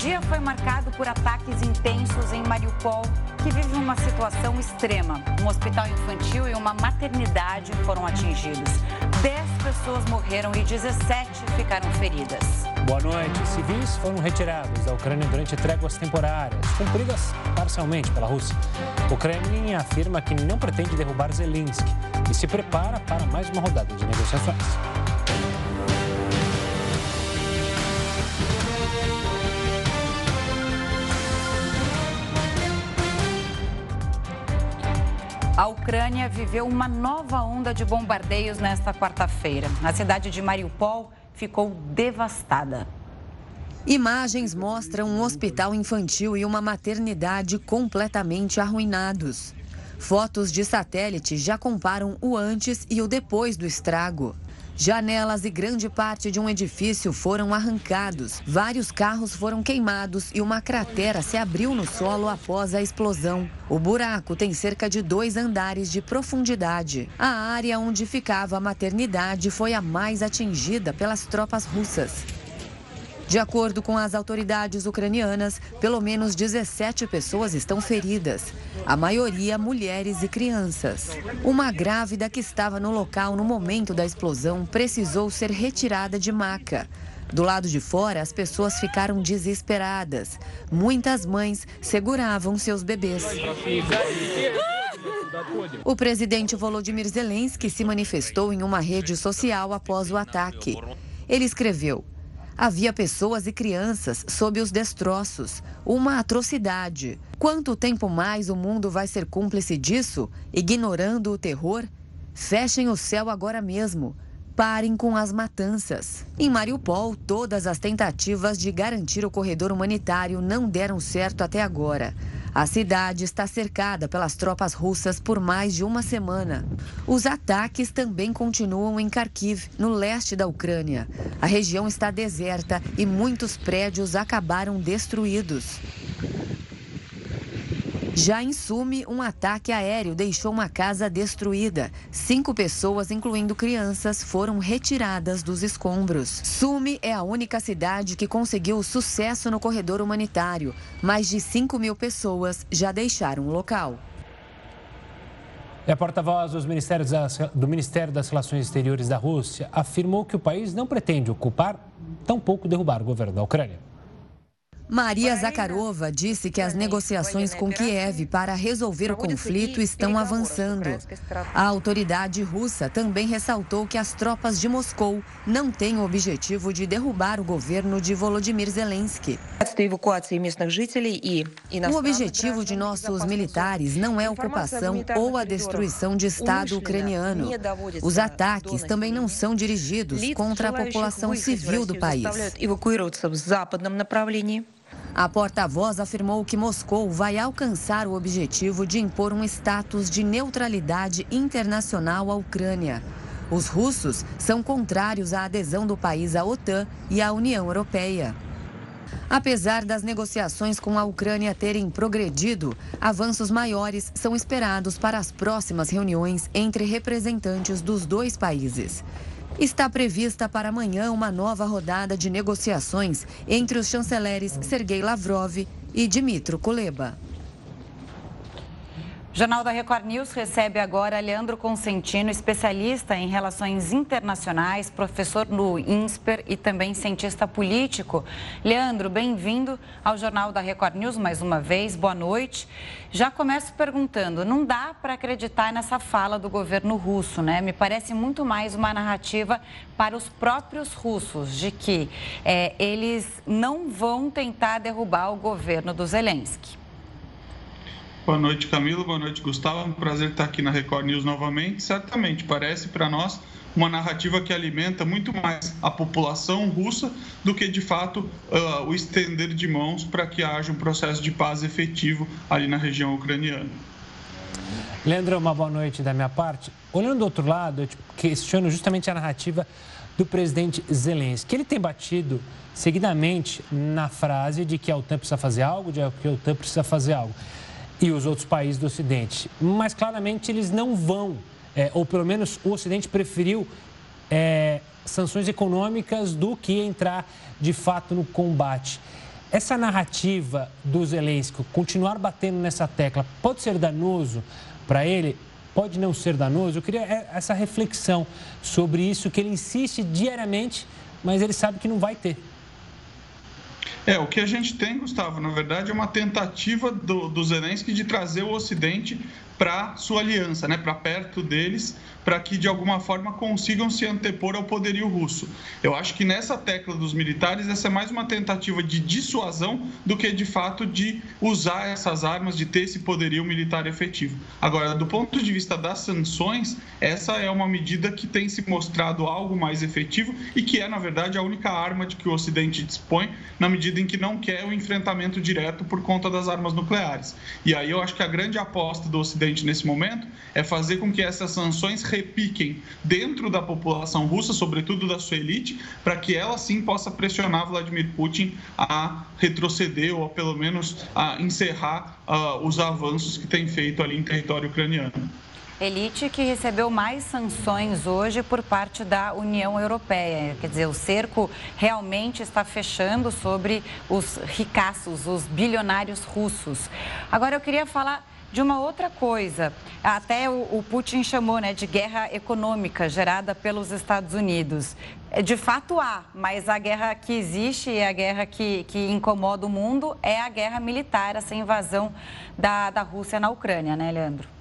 dia foi marcado por ataques intensos em Mariupol, que vive uma situação extrema. Um hospital infantil e uma maternidade foram atingidos. Dez pessoas morreram e 17 ficaram feridas. Boa noite. Civis foram retirados da Ucrânia durante tréguas temporárias, cumpridas parcialmente pela Rússia. O Kremlin afirma que não pretende derrubar Zelensky e se prepara para mais uma rodada de negociações. A Ucrânia viveu uma nova onda de bombardeios nesta quarta-feira. A cidade de Mariupol ficou devastada. Imagens mostram um hospital infantil e uma maternidade completamente arruinados. Fotos de satélite já comparam o antes e o depois do estrago. Janelas e grande parte de um edifício foram arrancados, vários carros foram queimados e uma cratera se abriu no solo após a explosão. O buraco tem cerca de dois andares de profundidade. A área onde ficava a maternidade foi a mais atingida pelas tropas russas. De acordo com as autoridades ucranianas, pelo menos 17 pessoas estão feridas, a maioria mulheres e crianças. Uma grávida que estava no local no momento da explosão precisou ser retirada de maca. Do lado de fora, as pessoas ficaram desesperadas. Muitas mães seguravam seus bebês. O presidente Volodymyr Zelensky se manifestou em uma rede social após o ataque. Ele escreveu: Havia pessoas e crianças sob os destroços. Uma atrocidade. Quanto tempo mais o mundo vai ser cúmplice disso, ignorando o terror? Fechem o céu agora mesmo. Parem com as matanças. Em Mariupol, todas as tentativas de garantir o corredor humanitário não deram certo até agora. A cidade está cercada pelas tropas russas por mais de uma semana. Os ataques também continuam em Kharkiv, no leste da Ucrânia. A região está deserta e muitos prédios acabaram destruídos. Já em Sumy, um ataque aéreo deixou uma casa destruída. Cinco pessoas, incluindo crianças, foram retiradas dos escombros. Sumy é a única cidade que conseguiu sucesso no corredor humanitário. Mais de 5 mil pessoas já deixaram o local. E a porta-voz do Ministério das Relações Exteriores da Rússia afirmou que o país não pretende ocupar, tampouco derrubar o governo da Ucrânia. Maria Zakharova disse que as negociações com Kiev para resolver o conflito estão avançando. A autoridade russa também ressaltou que as tropas de Moscou não têm o objetivo de derrubar o governo de Volodymyr Zelensky. O objetivo de nossos militares não é a ocupação ou a destruição de Estado ucraniano. Os ataques também não são dirigidos contra a população civil do país. A porta-voz afirmou que Moscou vai alcançar o objetivo de impor um status de neutralidade internacional à Ucrânia. Os russos são contrários à adesão do país à OTAN e à União Europeia. Apesar das negociações com a Ucrânia terem progredido, avanços maiores são esperados para as próximas reuniões entre representantes dos dois países. Está prevista para amanhã uma nova rodada de negociações entre os chanceleres Sergei Lavrov e Dmitry Kuleba. Jornal da Record News recebe agora Leandro Consentino, especialista em relações internacionais, professor no INSPER e também cientista político. Leandro, bem-vindo ao Jornal da Record News mais uma vez, boa noite. Já começo perguntando, não dá para acreditar nessa fala do governo russo, né? Me parece muito mais uma narrativa para os próprios russos, de que é, eles não vão tentar derrubar o governo do Zelensky. Boa noite, Camilo. Boa noite, Gustavo. É um prazer estar aqui na Record News novamente. Certamente, parece para nós uma narrativa que alimenta muito mais a população russa do que, de fato, uh, o estender de mãos para que haja um processo de paz efetivo ali na região ucraniana. Leandro, uma boa noite da minha parte. Olhando do outro lado, eu questiono justamente a narrativa do presidente Zelensky. Ele tem batido seguidamente na frase de que a OTAN precisa fazer algo, de que a OTAN precisa fazer algo e os outros países do Ocidente. Mas claramente eles não vão, é, ou pelo menos o Ocidente preferiu é, sanções econômicas do que entrar de fato no combate. essa narrativa do Zelensky, continuar batendo nessa tecla, pode ser danoso para ele? Pode não ser danoso? Eu queria é, essa reflexão sobre isso, que ele insiste diariamente, mas ele sabe que não vai ter. É, o que a gente tem, Gustavo, na verdade, é uma tentativa do, do Zelensky de trazer o Ocidente para sua aliança, né, para perto deles, para que de alguma forma consigam se antepor ao poderio russo. Eu acho que nessa tecla dos militares essa é mais uma tentativa de dissuasão do que de fato de usar essas armas, de ter esse poderio militar efetivo. Agora, do ponto de vista das sanções, essa é uma medida que tem se mostrado algo mais efetivo e que é, na verdade, a única arma de que o Ocidente dispõe na medida em que não quer o enfrentamento direto por conta das armas nucleares. E aí eu acho que a grande aposta do Ocidente nesse momento é fazer com que essas sanções repiquem dentro da população russa, sobretudo da sua elite, para que ela sim possa pressionar Vladimir Putin a retroceder ou pelo menos a encerrar uh, os avanços que tem feito ali em território ucraniano. Elite que recebeu mais sanções hoje por parte da União Europeia. Quer dizer, o cerco realmente está fechando sobre os ricaços, os bilionários russos. Agora eu queria falar de uma outra coisa. Até o, o, Putin chamou né, de guerra econômica gerada pelos Estados Unidos. É, de fato há, mas a guerra que existe e a guerra que, que incomoda o mundo é a guerra militar, essa invasão da, da Rússia na Ucrânia, né, Leandro?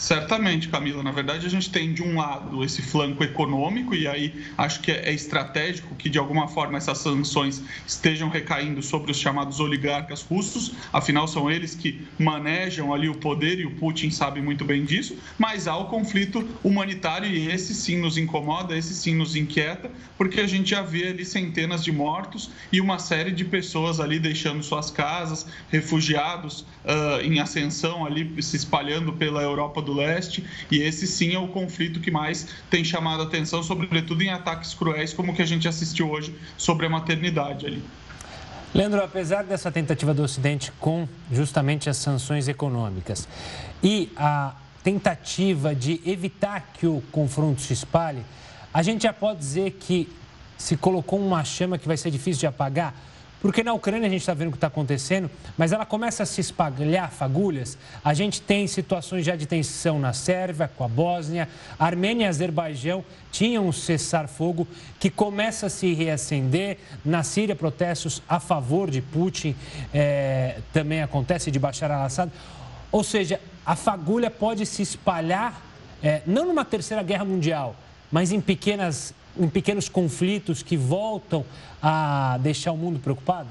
Certamente, Camila. Na verdade, a gente tem de um lado esse flanco econômico, e aí acho que é estratégico que de alguma forma essas sanções estejam recaindo sobre os chamados oligarcas russos, afinal, são eles que manejam ali o poder e o Putin sabe muito bem disso. Mas há o conflito humanitário, e esse sim nos incomoda, esse sim nos inquieta, porque a gente já vê ali centenas de mortos e uma série de pessoas ali deixando suas casas, refugiados uh, em ascensão ali, se espalhando pela Europa do do Leste, e esse sim é o conflito que mais tem chamado a atenção, sobretudo em ataques cruéis, como o que a gente assistiu hoje sobre a maternidade ali. Leandro, apesar dessa tentativa do Ocidente com justamente as sanções econômicas e a tentativa de evitar que o confronto se espalhe, a gente já pode dizer que se colocou uma chama que vai ser difícil de apagar? Porque na Ucrânia a gente está vendo o que está acontecendo, mas ela começa a se espalhar fagulhas. A gente tem situações já de tensão na Sérvia, com a Bósnia, Armênia e Azerbaijão tinham um cessar-fogo que começa a se reacender. Na Síria, protestos a favor de Putin é, também acontece, de Bashar al-Assad. Ou seja, a fagulha pode se espalhar, é, não numa terceira guerra mundial, mas em pequenas em pequenos conflitos que voltam a deixar o mundo preocupado?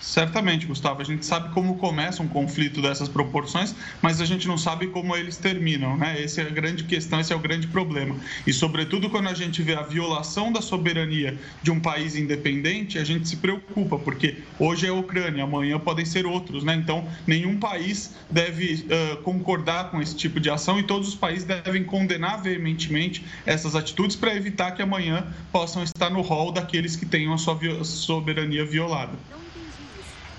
Certamente, Gustavo. A gente sabe como começa um conflito dessas proporções, mas a gente não sabe como eles terminam, né? Essa é a grande questão, esse é o grande problema. E, sobretudo, quando a gente vê a violação da soberania de um país independente, a gente se preocupa, porque hoje é a Ucrânia, amanhã podem ser outros, né? Então, nenhum país deve uh, concordar com esse tipo de ação e todos os países devem condenar veementemente essas atitudes para evitar que amanhã possam estar no rol daqueles que tenham a sua soberania violada.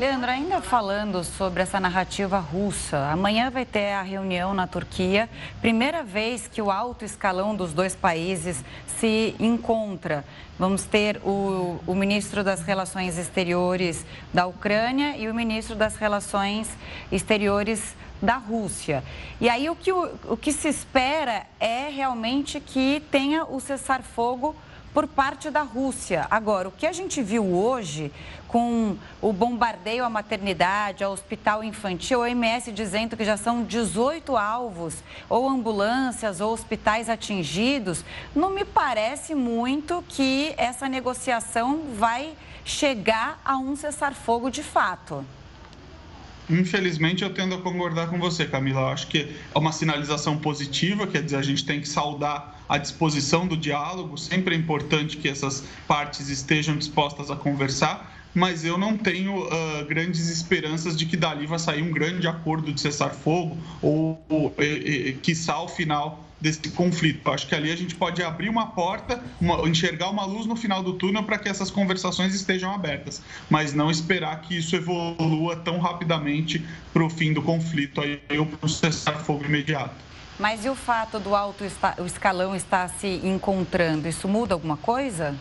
Leandro, ainda falando sobre essa narrativa russa, amanhã vai ter a reunião na Turquia, primeira vez que o alto escalão dos dois países se encontra. Vamos ter o, o ministro das Relações Exteriores da Ucrânia e o ministro das Relações Exteriores da Rússia. E aí o que, o, o que se espera é realmente que tenha o cessar-fogo por parte da Rússia. Agora, o que a gente viu hoje com o bombardeio à maternidade, ao hospital infantil, a OMS dizendo que já são 18 alvos, ou ambulâncias, ou hospitais atingidos, não me parece muito que essa negociação vai chegar a um cessar-fogo de fato. Infelizmente, eu tendo a concordar com você, Camila. Eu acho que é uma sinalização positiva, quer dizer, a gente tem que saudar a disposição do diálogo. Sempre é importante que essas partes estejam dispostas a conversar, mas eu não tenho uh, grandes esperanças de que dali vai sair um grande acordo de cessar-fogo ou, ou e, e, quiçá ao final desse conflito. Acho que ali a gente pode abrir uma porta, uma, enxergar uma luz no final do túnel para que essas conversações estejam abertas, mas não esperar que isso evolua tão rapidamente para o fim do conflito aí, ou para o cessar-fogo imediato. Mas e o fato do alto escalão estar se encontrando, isso muda alguma coisa?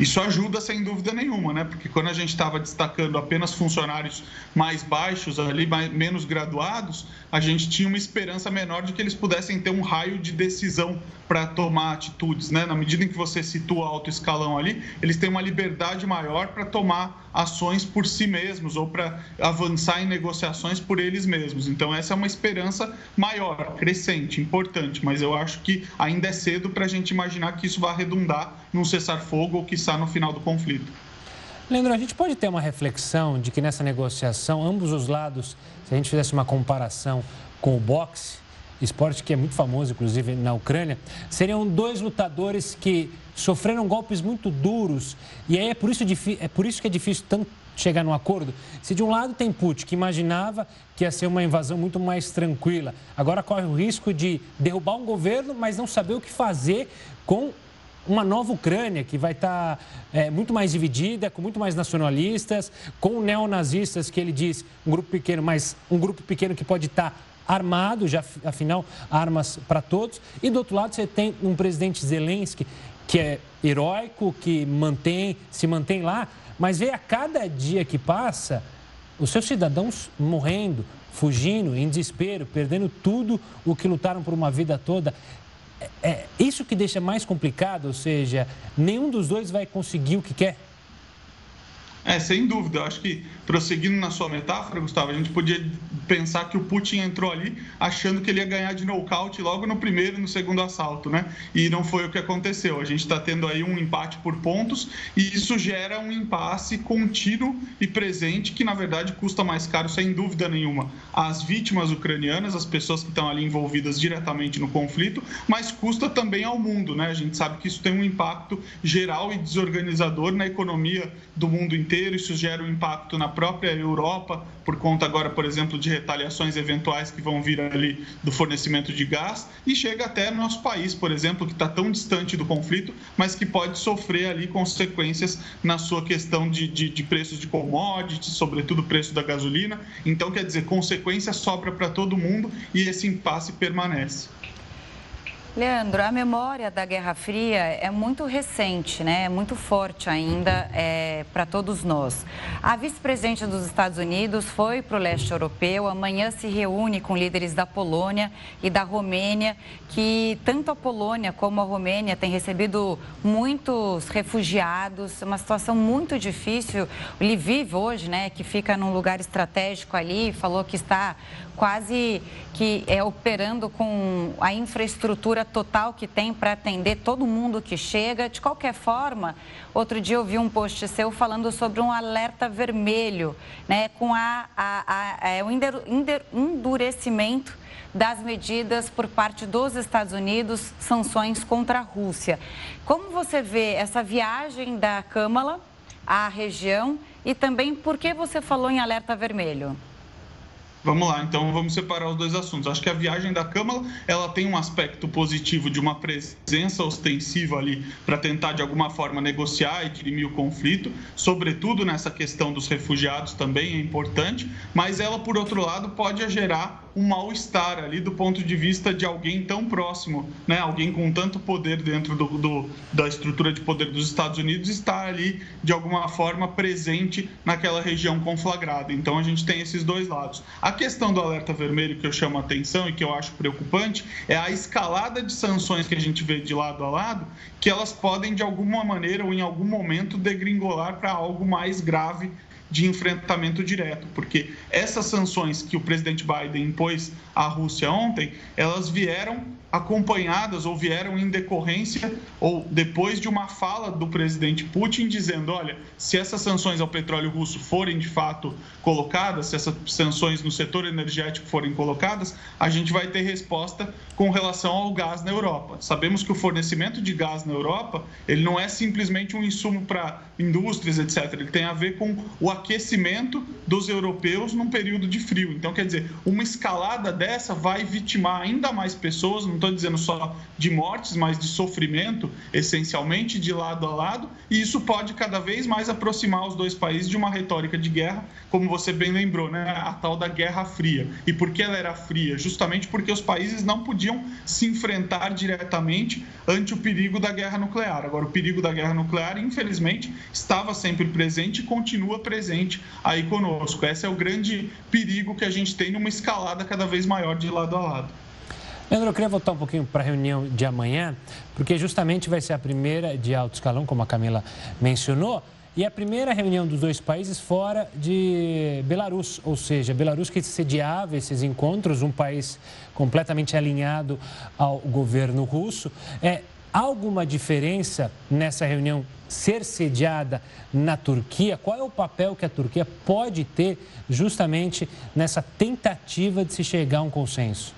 Isso ajuda sem dúvida nenhuma, né? Porque quando a gente estava destacando apenas funcionários mais baixos ali, mais, menos graduados, a gente tinha uma esperança menor de que eles pudessem ter um raio de decisão para tomar atitudes, né? Na medida em que você situa alto escalão ali, eles têm uma liberdade maior para tomar ações por si mesmos ou para avançar em negociações por eles mesmos. Então essa é uma esperança maior, crescente, importante, mas eu acho que ainda é cedo para a gente imaginar que isso vai redundar num cessar-fogo ou que está no final do conflito. Leandro, a gente pode ter uma reflexão de que nessa negociação, ambos os lados, se a gente fizesse uma comparação com o boxe, esporte que é muito famoso, inclusive na Ucrânia, seriam dois lutadores que sofreram golpes muito duros. E aí é por isso, é por isso que é difícil tanto chegar num acordo. Se de um lado tem Putin, que imaginava que ia ser uma invasão muito mais tranquila, agora corre o risco de derrubar um governo, mas não saber o que fazer com uma nova Ucrânia que vai estar é, muito mais dividida, com muito mais nacionalistas, com neonazistas que ele diz um grupo pequeno, mas um grupo pequeno que pode estar armado, já afinal armas para todos. E do outro lado você tem um presidente Zelensky que é heróico, que mantém, se mantém lá, mas vê a cada dia que passa os seus cidadãos morrendo, fugindo, em desespero, perdendo tudo o que lutaram por uma vida toda. É, é isso que deixa mais complicado, ou seja, nenhum dos dois vai conseguir o que quer. É, sem dúvida. Eu acho que, prosseguindo na sua metáfora, Gustavo, a gente podia pensar que o Putin entrou ali achando que ele ia ganhar de nocaute logo no primeiro e no segundo assalto, né? E não foi o que aconteceu. A gente está tendo aí um empate por pontos e isso gera um impasse contínuo e presente que, na verdade, custa mais caro, sem dúvida nenhuma, às vítimas ucranianas, as pessoas que estão ali envolvidas diretamente no conflito, mas custa também ao mundo, né? A gente sabe que isso tem um impacto geral e desorganizador na economia do mundo inteiro inteiro, isso gera um impacto na própria Europa, por conta agora, por exemplo, de retaliações eventuais que vão vir ali do fornecimento de gás, e chega até no nosso país, por exemplo, que está tão distante do conflito, mas que pode sofrer ali consequências na sua questão de, de, de preços de commodities, sobretudo o preço da gasolina. Então, quer dizer, consequência sobra para todo mundo e esse impasse permanece. Leandro, a memória da Guerra Fria é muito recente, né? É muito forte ainda é, para todos nós. A vice-presidente dos Estados Unidos foi para o leste europeu. Amanhã se reúne com líderes da Polônia e da Romênia, que tanto a Polônia como a Romênia têm recebido muitos refugiados. Uma situação muito difícil. O Lviv hoje, né, que fica num lugar estratégico ali, falou que está quase que é operando com a infraestrutura total que tem para atender todo mundo que chega. De qualquer forma, outro dia eu vi um post seu falando sobre um alerta vermelho, né, com a, a, a, é, o endurecimento das medidas por parte dos Estados Unidos, sanções contra a Rússia. Como você vê essa viagem da Câmara à região e também por que você falou em alerta vermelho? Vamos lá, então vamos separar os dois assuntos. Acho que a viagem da Câmara ela tem um aspecto positivo de uma presença ostensiva ali para tentar de alguma forma negociar e dirimir o conflito, sobretudo nessa questão dos refugiados também é importante, mas ela por outro lado pode gerar um mal-estar ali do ponto de vista de alguém tão próximo, né? Alguém com tanto poder dentro do, do, da estrutura de poder dos Estados Unidos estar ali de alguma forma presente naquela região conflagrada. Então a gente tem esses dois lados. A questão do alerta vermelho que eu chamo a atenção e que eu acho preocupante é a escalada de sanções que a gente vê de lado a lado, que elas podem de alguma maneira ou em algum momento degringolar para algo mais grave de enfrentamento direto, porque essas sanções que o presidente Biden impôs à Rússia ontem, elas vieram acompanhadas ou vieram em decorrência ou depois de uma fala do presidente Putin dizendo, olha, se essas sanções ao petróleo russo forem de fato colocadas, se essas sanções no setor energético forem colocadas, a gente vai ter resposta com relação ao gás na Europa. Sabemos que o fornecimento de gás na Europa, ele não é simplesmente um insumo para indústrias, etc. Ele tem a ver com o aquecimento dos europeus num período de frio. Então, quer dizer, uma escalada dessa vai vitimar ainda mais pessoas, não estou dizendo só de mortes, mas de sofrimento, essencialmente de lado a lado, e isso pode cada vez mais aproximar os dois países de uma retórica de guerra, como você bem lembrou, né? a tal da Guerra Fria. E por que ela era fria? Justamente porque os países não podiam se enfrentar diretamente ante o perigo da guerra nuclear. Agora, o perigo da guerra nuclear, infelizmente, estava sempre presente e continua presente aí conosco. Esse é o grande perigo que a gente tem numa escalada cada vez maior de lado a lado. Leandro, eu queria voltar um pouquinho para a reunião de amanhã, porque justamente vai ser a primeira de alto escalão, como a Camila mencionou, e a primeira reunião dos dois países fora de Belarus, ou seja, Belarus que sediava esses encontros, um país completamente alinhado ao governo russo. É, alguma diferença nessa reunião ser sediada na Turquia? Qual é o papel que a Turquia pode ter justamente nessa tentativa de se chegar a um consenso?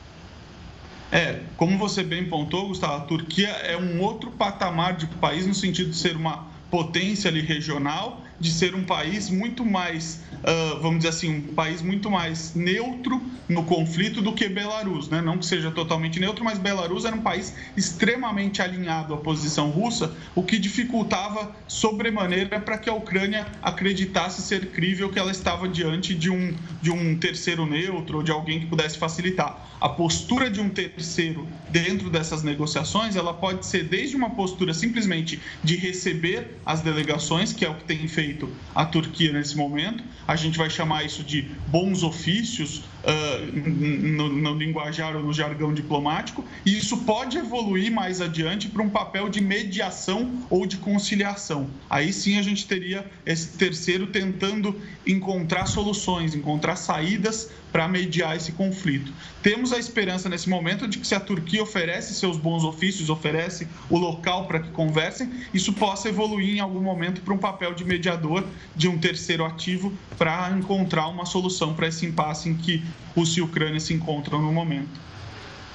É, como você bem pontou, Gustavo, a Turquia é um outro patamar de país no sentido de ser uma potência ali regional, de ser um país muito mais, uh, vamos dizer assim, um país muito mais neutro no conflito do que Belarus, né? Não que seja totalmente neutro, mas Belarus era um país extremamente alinhado à posição russa, o que dificultava sobremaneira para que a Ucrânia acreditasse ser crível que ela estava diante de um, de um terceiro neutro ou de alguém que pudesse facilitar. A postura de um terceiro dentro dessas negociações, ela pode ser desde uma postura simplesmente de receber as delegações, que é o que tem feito a Turquia nesse momento. A gente vai chamar isso de bons ofícios no, no linguajar ou no jargão diplomático, e isso pode evoluir mais adiante para um papel de mediação ou de conciliação. Aí sim a gente teria esse terceiro tentando encontrar soluções, encontrar saídas para mediar esse conflito. Temos a esperança nesse momento de que se a Turquia oferece seus bons ofícios, oferece o local para que conversem, isso possa evoluir em algum momento para um papel de mediador de um terceiro ativo para encontrar uma solução para esse impasse em que Rússia e Ucrânia se encontram no momento.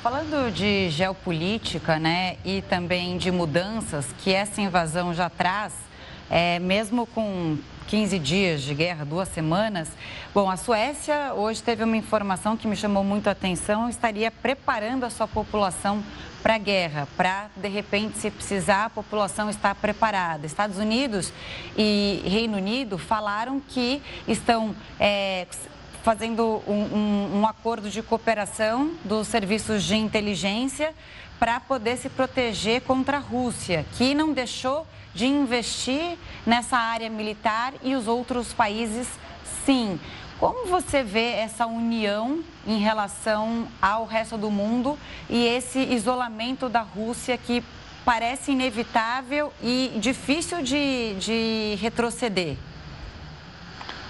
Falando de geopolítica, né, e também de mudanças que essa invasão já traz, é, mesmo com 15 dias de guerra, duas semanas. Bom, a Suécia hoje teve uma informação que me chamou muito a atenção, estaria preparando a sua população para a guerra, para, de repente, se precisar, a população estar preparada. Estados Unidos e Reino Unido falaram que estão é, fazendo um, um, um acordo de cooperação dos serviços de inteligência para poder se proteger contra a Rússia, que não deixou de investir nessa área militar e os outros países sim. Como você vê essa união em relação ao resto do mundo e esse isolamento da Rússia que parece inevitável e difícil de, de retroceder?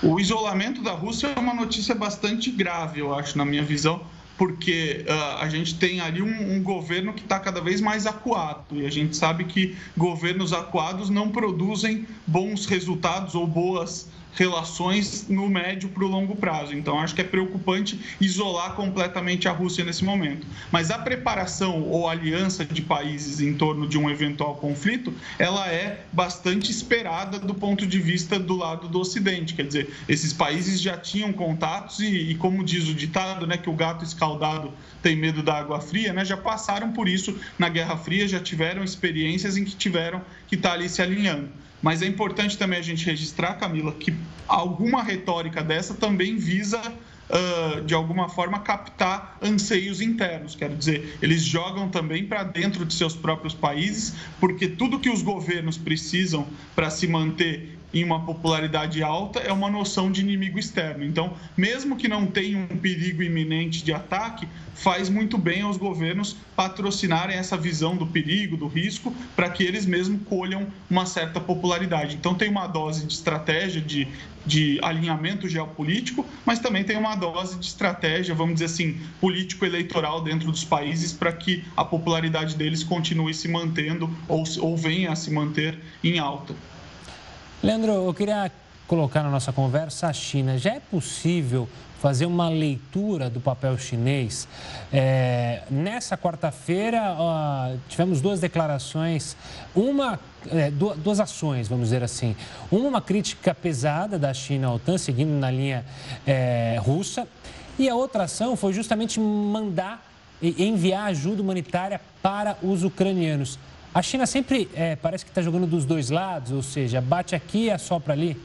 O isolamento da Rússia é uma notícia bastante grave, eu acho, na minha visão porque uh, a gente tem ali um, um governo que está cada vez mais acuado e a gente sabe que governos acuados não produzem bons resultados ou boas relações no médio para o longo prazo. Então, acho que é preocupante isolar completamente a Rússia nesse momento. Mas a preparação ou aliança de países em torno de um eventual conflito, ela é bastante esperada do ponto de vista do lado do Ocidente. Quer dizer, esses países já tinham contatos e, e como diz o ditado, né, que o gato escaldado tem medo da água fria, né, já passaram por isso na Guerra Fria, já tiveram experiências em que tiveram que estar tá ali se alinhando. Mas é importante também a gente registrar, Camila, que alguma retórica dessa também visa Uh, de alguma forma, captar anseios internos. Quero dizer, eles jogam também para dentro de seus próprios países, porque tudo que os governos precisam para se manter em uma popularidade alta é uma noção de inimigo externo. Então, mesmo que não tenha um perigo iminente de ataque, faz muito bem aos governos patrocinarem essa visão do perigo, do risco, para que eles mesmos colham uma certa popularidade. Então, tem uma dose de estratégia, de, de alinhamento geopolítico, mas também tem uma dose de estratégia, vamos dizer assim, político-eleitoral dentro dos países para que a popularidade deles continue se mantendo ou, ou venha a se manter em alta. Leandro, eu queria colocar na nossa conversa a China. Já é possível fazer uma leitura do papel chinês. É, nessa quarta-feira, tivemos duas declarações, uma, é, duas ações, vamos dizer assim. Uma, uma crítica pesada da China à OTAN, seguindo na linha é, russa, e a outra ação foi justamente mandar e enviar ajuda humanitária para os ucranianos. A China sempre é, parece que está jogando dos dois lados, ou seja, bate aqui e assopra ali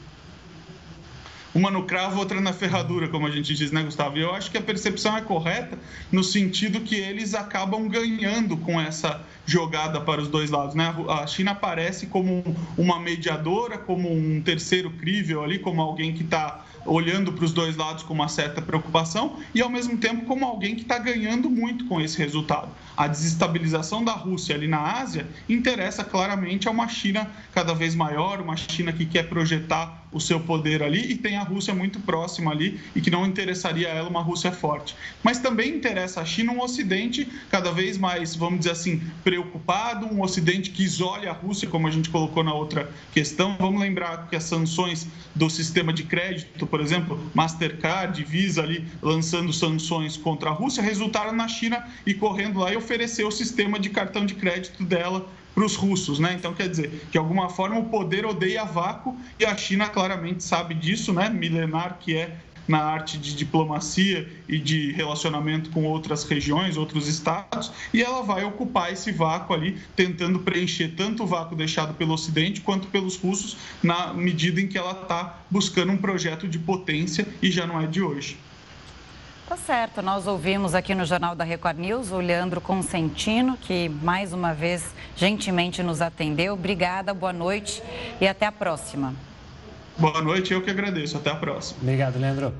uma no cravo, outra na ferradura, como a gente diz, né, Gustavo? E eu acho que a percepção é correta no sentido que eles acabam ganhando com essa jogada para os dois lados, né? A China aparece como uma mediadora, como um terceiro crível ali, como alguém que está olhando para os dois lados com uma certa preocupação e, ao mesmo tempo, como alguém que está ganhando muito com esse resultado. A desestabilização da Rússia ali na Ásia interessa claramente a uma China cada vez maior, uma China que quer projetar o seu poder ali e tem a Rússia muito próxima ali e que não interessaria a ela uma Rússia forte. Mas também interessa a China um Ocidente cada vez mais, vamos dizer assim, preocupado, um Ocidente que isole a Rússia, como a gente colocou na outra questão. Vamos lembrar que as sanções do sistema de crédito, por exemplo, Mastercard, Visa ali lançando sanções contra a Rússia, resultaram na China e correndo lá e oferecer o sistema de cartão de crédito dela para os russos, né? Então quer dizer, de alguma forma o poder odeia vácuo e a China claramente sabe disso, né? Milenar que é na arte de diplomacia e de relacionamento com outras regiões, outros estados, e ela vai ocupar esse vácuo ali, tentando preencher tanto o vácuo deixado pelo Ocidente quanto pelos russos, na medida em que ela está buscando um projeto de potência e já não é de hoje. Tá certo, nós ouvimos aqui no Jornal da Record News o Leandro Consentino, que mais uma vez gentilmente nos atendeu. Obrigada, boa noite e até a próxima. Boa noite, eu que agradeço. Até a próxima. Obrigado, Leandro.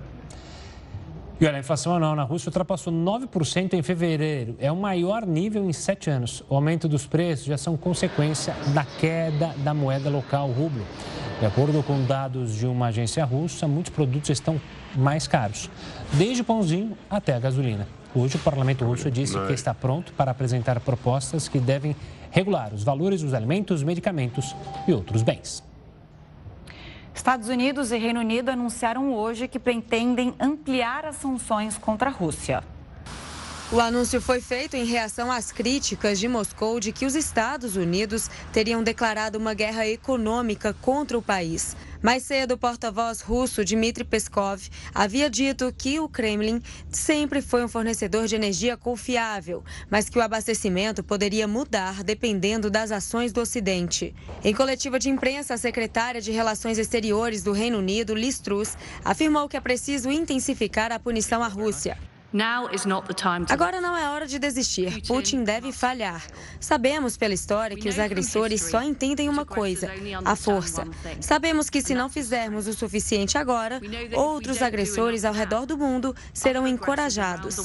E olha, a inflação anual na Rússia ultrapassou 9% em fevereiro. É o maior nível em sete anos. O aumento dos preços já são consequência da queda da moeda local, o rublo. De acordo com dados de uma agência russa, muitos produtos estão mais caros, desde o pãozinho até a gasolina. Hoje, o parlamento russo disse que está pronto para apresentar propostas que devem regular os valores dos alimentos, medicamentos e outros bens. Estados Unidos e Reino Unido anunciaram hoje que pretendem ampliar as sanções contra a Rússia. O anúncio foi feito em reação às críticas de Moscou de que os Estados Unidos teriam declarado uma guerra econômica contra o país. Mais cedo, o porta-voz russo Dmitry Peskov havia dito que o Kremlin sempre foi um fornecedor de energia confiável, mas que o abastecimento poderia mudar dependendo das ações do Ocidente. Em coletiva de imprensa, a secretária de Relações Exteriores do Reino Unido, Liz Truss, afirmou que é preciso intensificar a punição à Rússia. Agora não é hora de desistir. Putin deve falhar. Sabemos pela história que os agressores só entendem uma coisa: a força. Sabemos que se não fizermos o suficiente agora, outros agressores ao redor do mundo serão encorajados.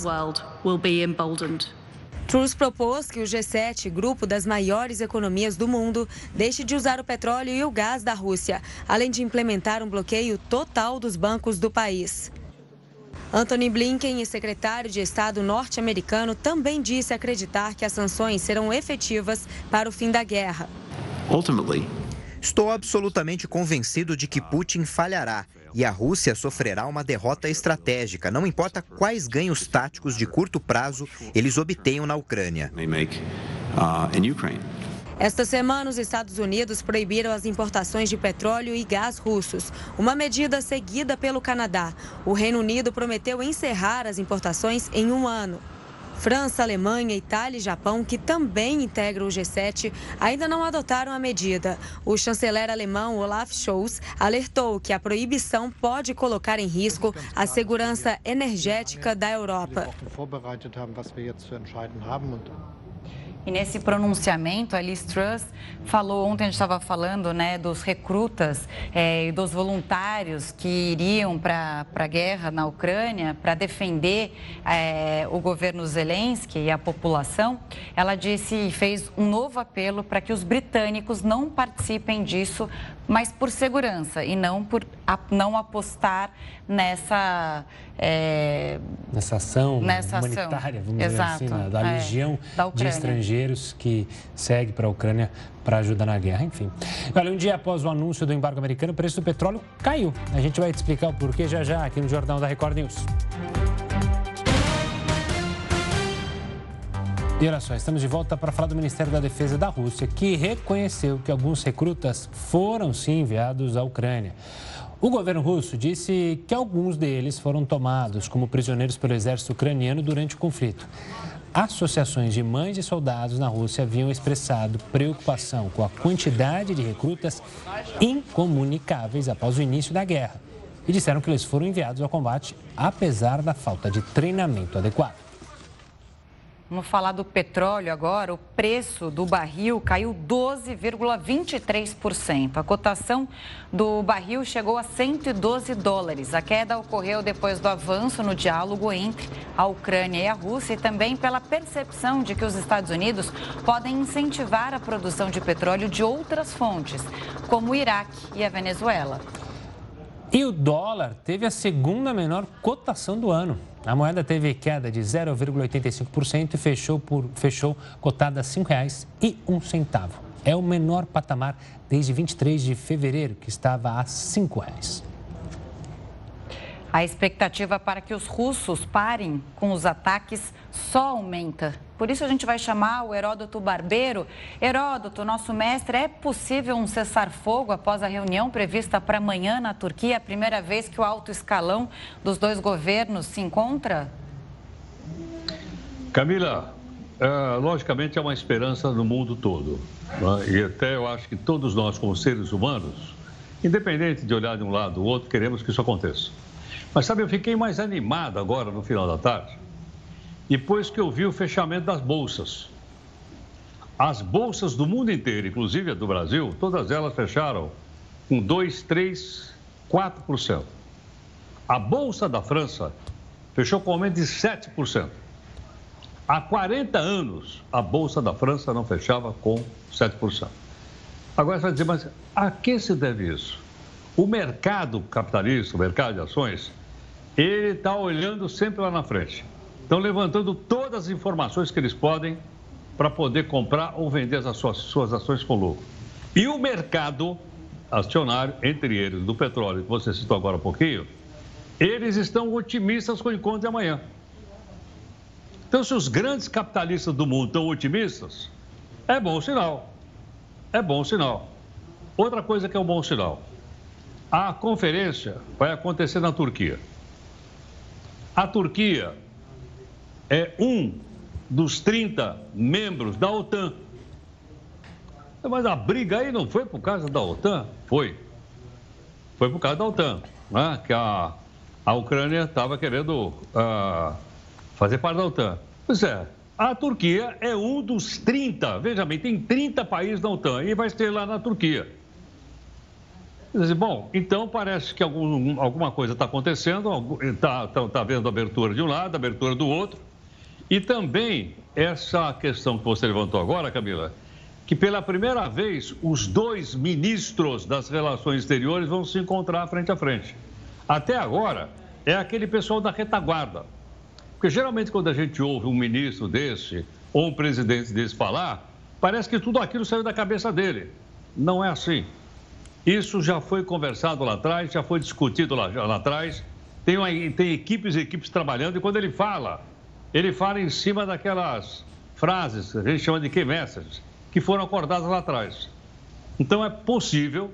Truss propôs que o G7, grupo das maiores economias do mundo, deixe de usar o petróleo e o gás da Rússia, além de implementar um bloqueio total dos bancos do país. Anthony Blinken, secretário de Estado norte-americano, também disse acreditar que as sanções serão efetivas para o fim da guerra. Estou absolutamente convencido de que Putin falhará e a Rússia sofrerá uma derrota estratégica, não importa quais ganhos táticos de curto prazo eles obtenham na Ucrânia. Esta semana, os Estados Unidos proibiram as importações de petróleo e gás russos, uma medida seguida pelo Canadá. O Reino Unido prometeu encerrar as importações em um ano. França, Alemanha, Itália e Japão, que também integram o G7, ainda não adotaram a medida. O chanceler alemão Olaf Scholz alertou que a proibição pode colocar em risco a segurança energética da Europa. E nesse pronunciamento, a Liz Truss falou, ontem a gente estava falando né, dos recrutas é, e dos voluntários que iriam para a guerra na Ucrânia para defender é, o governo Zelensky e a população. Ela disse e fez um novo apelo para que os britânicos não participem disso, mas por segurança e não por não apostar nessa é... nessa ação nessa humanitária, ação. vamos Exato. dizer assim, da é, legião de estrangeiros que segue para a Ucrânia para ajudar na guerra. Enfim, olha, um dia após o anúncio do embargo americano, o preço do petróleo caiu. A gente vai te explicar o porquê já já aqui no Jornal da Record News. E olha só, estamos de volta para falar do Ministério da Defesa da Rússia, que reconheceu que alguns recrutas foram sim enviados à Ucrânia. O governo russo disse que alguns deles foram tomados como prisioneiros pelo exército ucraniano durante o conflito. Associações de mães de soldados na Rússia haviam expressado preocupação com a quantidade de recrutas incomunicáveis após o início da guerra e disseram que eles foram enviados ao combate apesar da falta de treinamento adequado. Vamos falar do petróleo agora. O preço do barril caiu 12,23%. A cotação do barril chegou a 112 dólares. A queda ocorreu depois do avanço no diálogo entre a Ucrânia e a Rússia e também pela percepção de que os Estados Unidos podem incentivar a produção de petróleo de outras fontes, como o Iraque e a Venezuela. E o dólar teve a segunda menor cotação do ano. A moeda teve queda de 0,85% e fechou, por, fechou cotada a R$ 5,01. É o menor patamar desde 23 de fevereiro, que estava a R$ 5,00. A expectativa para que os russos parem com os ataques só aumenta. Por isso a gente vai chamar o Heródoto Barbeiro. Heródoto, nosso mestre, é possível um cessar-fogo após a reunião prevista para amanhã na Turquia, a primeira vez que o alto escalão dos dois governos se encontra? Camila, é, logicamente é uma esperança no mundo todo. Né? E até eu acho que todos nós, como seres humanos, independente de olhar de um lado ou outro, queremos que isso aconteça. Mas sabe, eu fiquei mais animado agora no final da tarde, depois que eu vi o fechamento das bolsas. As bolsas do mundo inteiro, inclusive a do Brasil, todas elas fecharam com 2, 3, 4%. A bolsa da França fechou com aumento de 7%. Há 40 anos, a bolsa da França não fechava com 7%. Agora você vai dizer, mas a que se deve isso? O mercado capitalista, o mercado de ações, ele está olhando sempre lá na frente. Estão levantando todas as informações que eles podem para poder comprar ou vender as suas, suas ações com lucro. E o mercado acionário, entre eles do petróleo, que você citou agora há pouquinho, eles estão otimistas com o encontro de amanhã. Então, se os grandes capitalistas do mundo estão otimistas, é bom sinal. É bom sinal. Outra coisa que é um bom sinal: a conferência vai acontecer na Turquia. A Turquia é um dos 30 membros da OTAN. Mas a briga aí não foi por causa da OTAN? Foi. Foi por causa da OTAN, né? que a, a Ucrânia estava querendo uh, fazer parte da OTAN. Pois é, a Turquia é um dos 30, veja bem, tem 30 países da OTAN e vai ser lá na Turquia. Bom, então parece que algum, alguma coisa está acontecendo, está tá, tá vendo abertura de um lado, abertura do outro. E também essa questão que você levantou agora, Camila, que pela primeira vez os dois ministros das relações exteriores vão se encontrar frente a frente. Até agora é aquele pessoal da retaguarda. Porque geralmente quando a gente ouve um ministro desse ou um presidente desse falar, parece que tudo aquilo saiu da cabeça dele. Não é assim. Isso já foi conversado lá atrás, já foi discutido lá, lá atrás. Tem, uma, tem equipes e equipes trabalhando e quando ele fala, ele fala em cima daquelas frases, que a gente chama de key messages, que foram acordadas lá atrás. Então é possível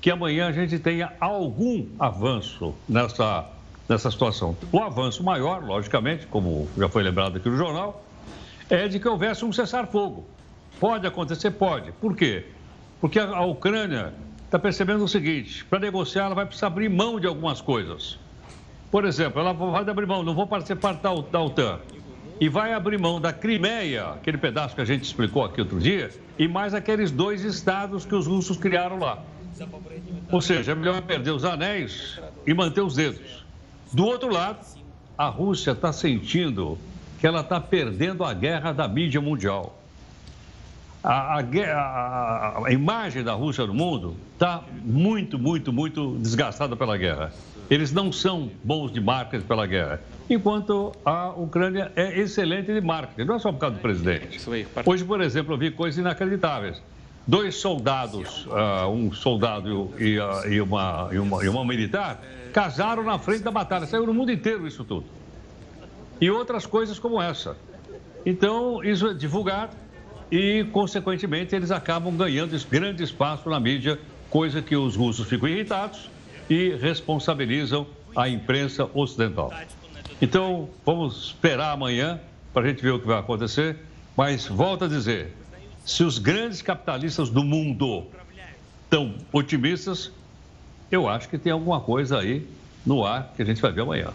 que amanhã a gente tenha algum avanço nessa, nessa situação. O avanço maior, logicamente, como já foi lembrado aqui no jornal, é de que houvesse um cessar-fogo. Pode acontecer? Pode. Por quê? Porque a Ucrânia está percebendo o seguinte: para negociar, ela vai precisar abrir mão de algumas coisas. Por exemplo, ela vai abrir mão, não vou participar da, da OTAN. E vai abrir mão da Crimeia, aquele pedaço que a gente explicou aqui outro dia, e mais aqueles dois estados que os russos criaram lá. Ou seja, é melhor perder os anéis e manter os dedos. Do outro lado, a Rússia está sentindo que ela está perdendo a guerra da mídia mundial. A, a, a, imagem da Rússia no mundo está muito, muito, muito desgastada pela guerra. Eles não são bons de marketing pela guerra, enquanto a Ucrânia é excelente de marketing, não é só por causa do presidente. Hoje, por exemplo, eu vi coisas inacreditáveis. Dois soldados, uh, um soldado e, uh, e, uma, e, uma, e uma militar, casaram na frente da batalha. Saiu no mundo inteiro isso tudo. E outras coisas como essa. Então, isso é divulgar e, consequentemente, eles acabam ganhando grande espaço na mídia, coisa que os russos ficam irritados e responsabilizam a imprensa ocidental. Então, vamos esperar amanhã para a gente ver o que vai acontecer, mas volto a dizer: se os grandes capitalistas do mundo estão otimistas, eu acho que tem alguma coisa aí no ar que a gente vai ver amanhã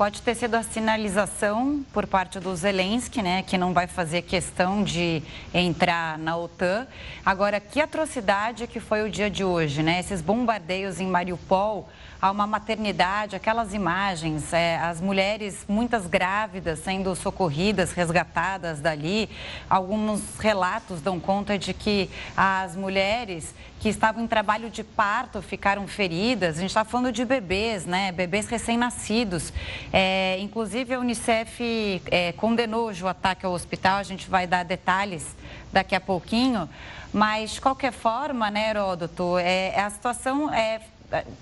pode ter sido a sinalização por parte do Zelensky, né, que não vai fazer questão de entrar na OTAN. Agora, que atrocidade que foi o dia de hoje, né? Esses bombardeios em Mariupol a uma maternidade, aquelas imagens, é, as mulheres, muitas grávidas, sendo socorridas, resgatadas dali. Alguns relatos dão conta de que as mulheres que estavam em trabalho de parto ficaram feridas. A gente está falando de bebês, né? Bebês recém-nascidos. É, inclusive, a Unicef é, condenou hoje o ataque ao hospital. A gente vai dar detalhes daqui a pouquinho. Mas, de qualquer forma, né, Heródoto, é, a situação é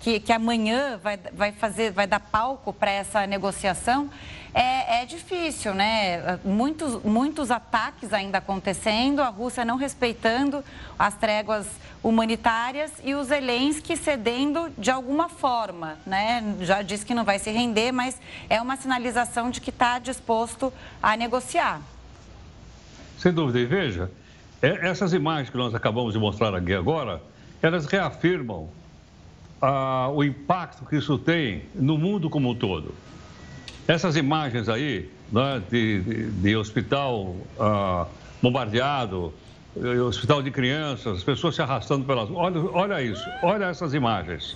que, que amanhã vai, vai, fazer, vai dar palco para essa negociação, é, é, difícil, né? Muitos, muitos ataques ainda acontecendo, a Rússia não respeitando as tréguas humanitárias e os Zelensky cedendo de alguma forma, né? Já disse que não vai se render, mas é uma sinalização de que está disposto a negociar. Sem dúvida. E veja, é, essas imagens que nós acabamos de mostrar aqui agora, elas reafirmam ah, o impacto que isso tem no mundo como um todo. Essas imagens aí, né, de, de, de, hospital ah, bombardeado, eh, hospital de crianças, as pessoas se arrastando pelas. Olha, olha isso, olha essas imagens.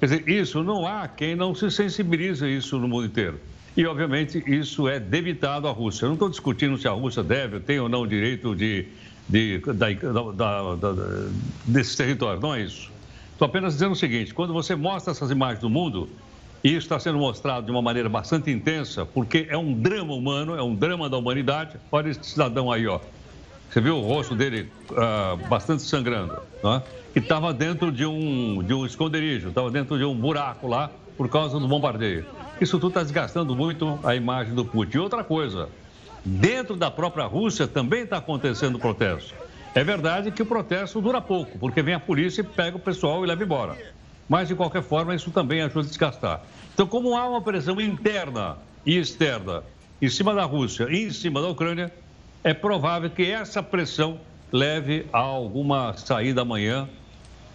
Quer dizer, isso não há quem não se sensibilize isso no mundo inteiro. E, obviamente, isso é debitado à Rússia. Eu não estou discutindo se a Rússia deve, tem ou não o direito de, de, da, da, da, desse território, não é isso. Estou apenas dizendo o seguinte: quando você mostra essas imagens do mundo, e isso está sendo mostrado de uma maneira bastante intensa, porque é um drama humano, é um drama da humanidade. Olha esse cidadão aí, ó. Você viu o rosto dele uh, bastante sangrando, né? E estava dentro de um, de um esconderijo, estava dentro de um buraco lá por causa do bombardeio. Isso tudo está desgastando muito a imagem do Putin. E outra coisa, dentro da própria Rússia também está acontecendo protesto. É verdade que o protesto dura pouco, porque vem a polícia e pega o pessoal e leva embora. Mas, de qualquer forma, isso também ajuda a desgastar. Então, como há uma pressão interna e externa em cima da Rússia e em cima da Ucrânia, é provável que essa pressão leve a alguma saída amanhã.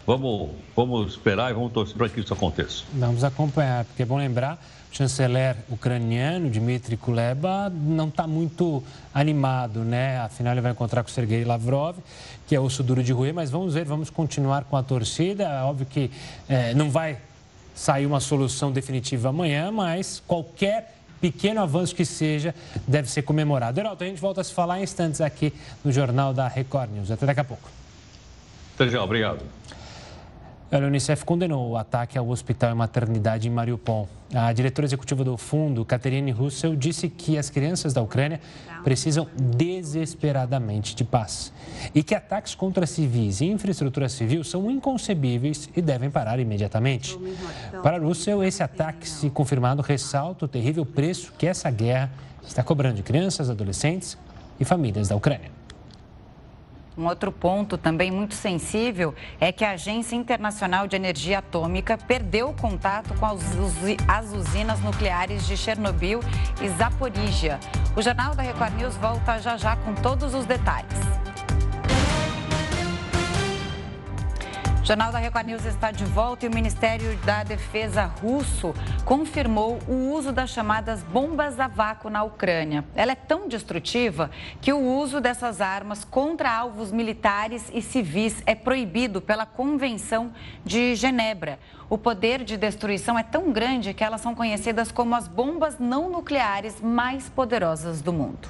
Vamos, vamos esperar e vamos torcer para que isso aconteça. Vamos acompanhar, porque é bom lembrar chanceler ucraniano, Dmitry Kuleba, não está muito animado, né? Afinal, ele vai encontrar com o Sergei Lavrov, que é osso duro de roer, mas vamos ver, vamos continuar com a torcida. É óbvio que é, não vai sair uma solução definitiva amanhã, mas qualquer pequeno avanço que seja deve ser comemorado. Heraldo, a gente volta a se falar em instantes aqui no Jornal da Record News. Até daqui a pouco. Até já, obrigado. A Unicef condenou o ataque ao hospital e maternidade em Mariupol. A diretora executiva do fundo, Catherine Russell, disse que as crianças da Ucrânia precisam desesperadamente de paz e que ataques contra civis e infraestrutura civil são inconcebíveis e devem parar imediatamente. Para Russell, esse ataque, se confirmado, ressalta o terrível preço que essa guerra está cobrando de crianças, adolescentes e famílias da Ucrânia. Um outro ponto também muito sensível é que a Agência Internacional de Energia Atômica perdeu o contato com as usinas nucleares de Chernobyl e Zaporizhia. O Jornal da Record News volta já já com todos os detalhes. Jornal da Record News está de volta e o Ministério da Defesa russo confirmou o uso das chamadas bombas a vácuo na Ucrânia. Ela é tão destrutiva que o uso dessas armas contra alvos militares e civis é proibido pela Convenção de Genebra. O poder de destruição é tão grande que elas são conhecidas como as bombas não nucleares mais poderosas do mundo.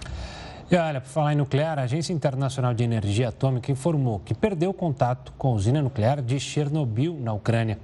E olha, para falar em nuclear, a Agência Internacional de Energia Atômica informou que perdeu contato com a usina nuclear de Chernobyl, na Ucrânia.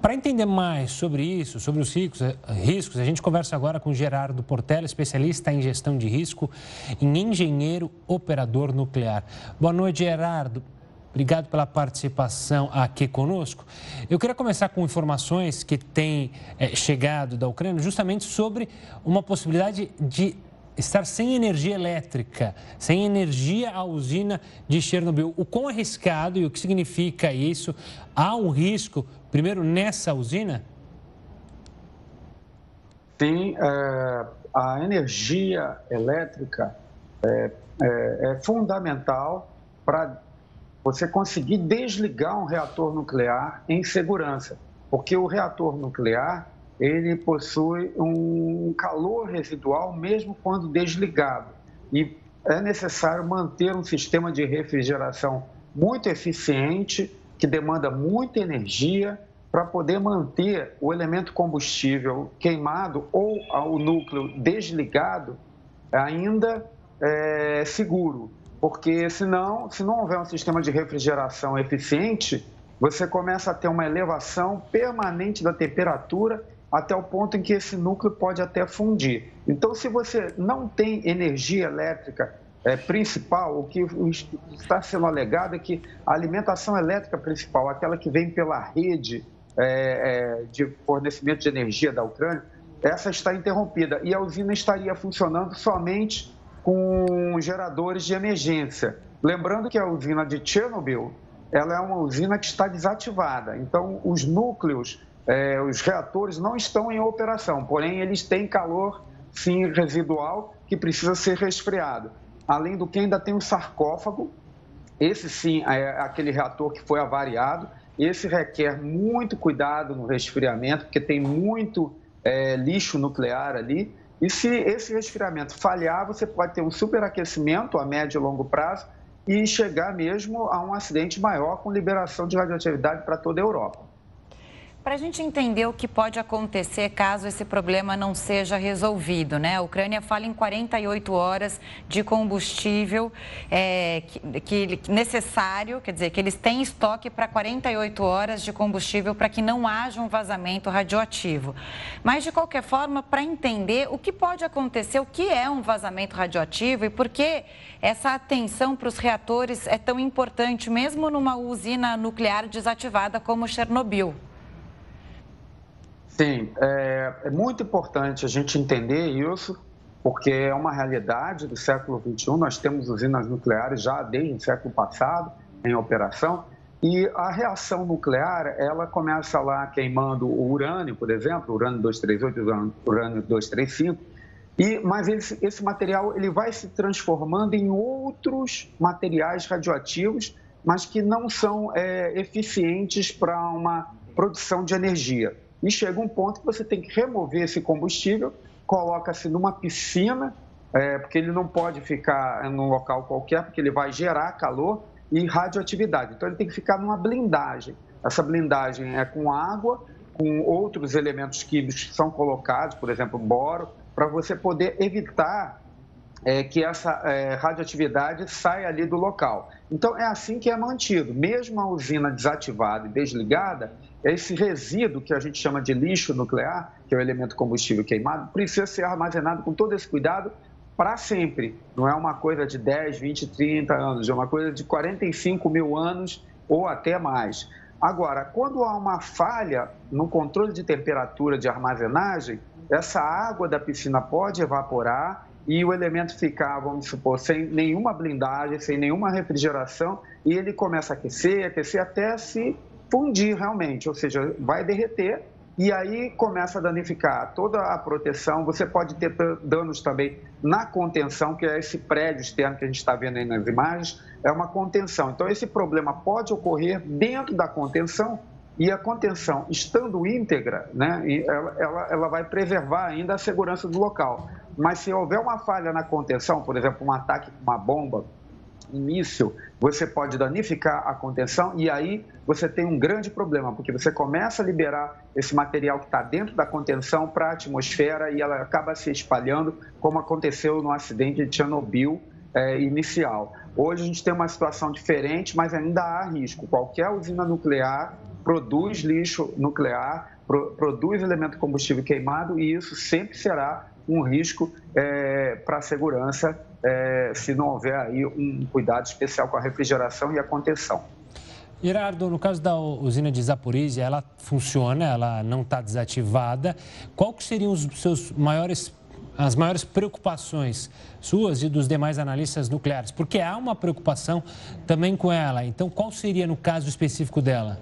Para entender mais sobre isso, sobre os riscos, a gente conversa agora com Gerardo Portela, especialista em gestão de risco e engenheiro operador nuclear. Boa noite, Gerardo. Obrigado pela participação aqui conosco. Eu queria começar com informações que têm é, chegado da Ucrânia justamente sobre uma possibilidade de estar sem energia elétrica, sem energia a usina de Chernobyl. O quão arriscado e o que significa isso? Há um risco, primeiro, nessa usina? Sim, é, a energia elétrica é, é, é fundamental para você conseguir desligar um reator nuclear em segurança, porque o reator nuclear ele possui um calor residual mesmo quando desligado. E é necessário manter um sistema de refrigeração muito eficiente, que demanda muita energia, para poder manter o elemento combustível queimado ou o núcleo desligado ainda é, seguro. Porque senão, se não houver um sistema de refrigeração eficiente, você começa a ter uma elevação permanente da temperatura até o ponto em que esse núcleo pode até fundir. Então, se você não tem energia elétrica é, principal, o que está sendo alegado é que a alimentação elétrica principal, aquela que vem pela rede é, é, de fornecimento de energia da Ucrânia, essa está interrompida e a usina estaria funcionando somente com geradores de emergência. Lembrando que a usina de Chernobyl ela é uma usina que está desativada, então os núcleos é, os reatores não estão em operação, porém eles têm calor, sim, residual, que precisa ser resfriado. Além do que ainda tem o sarcófago, esse sim é aquele reator que foi avariado, esse requer muito cuidado no resfriamento, porque tem muito é, lixo nuclear ali, e se esse resfriamento falhar, você pode ter um superaquecimento a médio e longo prazo e chegar mesmo a um acidente maior com liberação de radioatividade para toda a Europa. Para a gente entender o que pode acontecer caso esse problema não seja resolvido, né? A Ucrânia fala em 48 horas de combustível é, que, que, necessário, quer dizer, que eles têm estoque para 48 horas de combustível para que não haja um vazamento radioativo. Mas, de qualquer forma, para entender o que pode acontecer, o que é um vazamento radioativo e por que essa atenção para os reatores é tão importante, mesmo numa usina nuclear desativada como Chernobyl. Sim, é, é, muito importante a gente entender isso, porque é uma realidade do século XXI. Nós temos usinas nucleares já desde o século passado em operação e a reação nuclear ela começa lá queimando o urânio, por exemplo, urânio 238, urânio 235, e mas esse, esse material ele vai se transformando em outros materiais radioativos, mas que não são é, eficientes para uma produção de energia. E chega um ponto que você tem que remover esse combustível, coloca-se numa piscina, é, porque ele não pode ficar num local qualquer, porque ele vai gerar calor e radioatividade. Então ele tem que ficar numa blindagem. Essa blindagem é com água, com outros elementos químicos que são colocados, por exemplo, boro, para você poder evitar é, que essa é, radioatividade saia ali do local. Então é assim que é mantido. Mesmo a usina desativada e desligada, esse resíduo que a gente chama de lixo nuclear, que é o elemento combustível queimado, precisa ser armazenado com todo esse cuidado para sempre. Não é uma coisa de 10, 20, 30 anos, é uma coisa de 45 mil anos ou até mais. Agora, quando há uma falha no controle de temperatura de armazenagem, essa água da piscina pode evaporar e o elemento ficar, vamos supor, sem nenhuma blindagem, sem nenhuma refrigeração, e ele começa a aquecer, aquecer até se fundir realmente, ou seja, vai derreter e aí começa a danificar toda a proteção. Você pode ter danos também na contenção, que é esse prédio externo que a gente está vendo aí nas imagens, é uma contenção. Então, esse problema pode ocorrer dentro da contenção e a contenção, estando íntegra, né, ela, ela, ela vai preservar ainda a segurança do local. Mas se houver uma falha na contenção, por exemplo, um ataque com uma bomba, míssil, você pode danificar a contenção e aí você tem um grande problema, porque você começa a liberar esse material que está dentro da contenção para a atmosfera e ela acaba se espalhando, como aconteceu no acidente de Chernobyl é, inicial. Hoje a gente tem uma situação diferente, mas ainda há risco. Qualquer usina nuclear produz lixo nuclear, pro, produz elemento combustível queimado e isso sempre será um risco é, para a segurança é, se não houver aí um cuidado especial com a refrigeração e a contenção. Gerardo, no caso da usina de Zaporizhia, ela funciona, ela não está desativada. Qual que seriam os seus maiores, as maiores preocupações suas e dos demais analistas nucleares? Porque há uma preocupação também com ela. Então, qual seria no caso específico dela?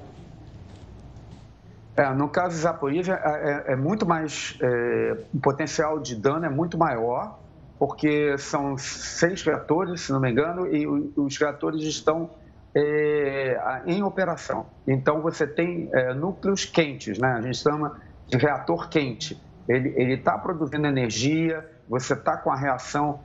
É, no caso de Zaporizhia, é, é, é muito mais. É, o potencial de dano é muito maior, porque são seis reatores, se não me engano, e os reatores estão é, em operação. Então, você tem é, núcleos quentes, né? a gente chama de reator quente. Ele está produzindo energia, você está com a reação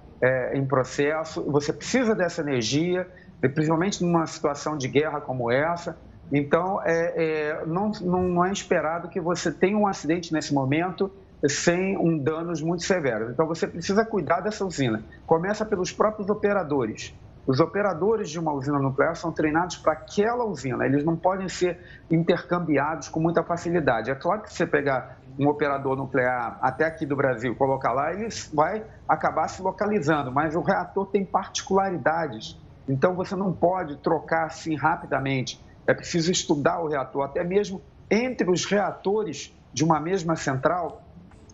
em processo, você precisa dessa energia, principalmente numa situação de guerra como essa então, é, é, não, não é esperado que você tenha um acidente nesse momento sem um danos muito severos. Então, você precisa cuidar dessa usina. Começa pelos próprios operadores. Os operadores de uma usina nuclear são treinados para aquela usina, eles não podem ser intercambiados com muita facilidade. É claro que você pegar um operador nuclear até aqui do Brasil, colocar lá, ele vai acabar se localizando, mas o reator tem particularidades. Então você não pode trocar assim rapidamente. É preciso estudar o reator, até mesmo entre os reatores de uma mesma central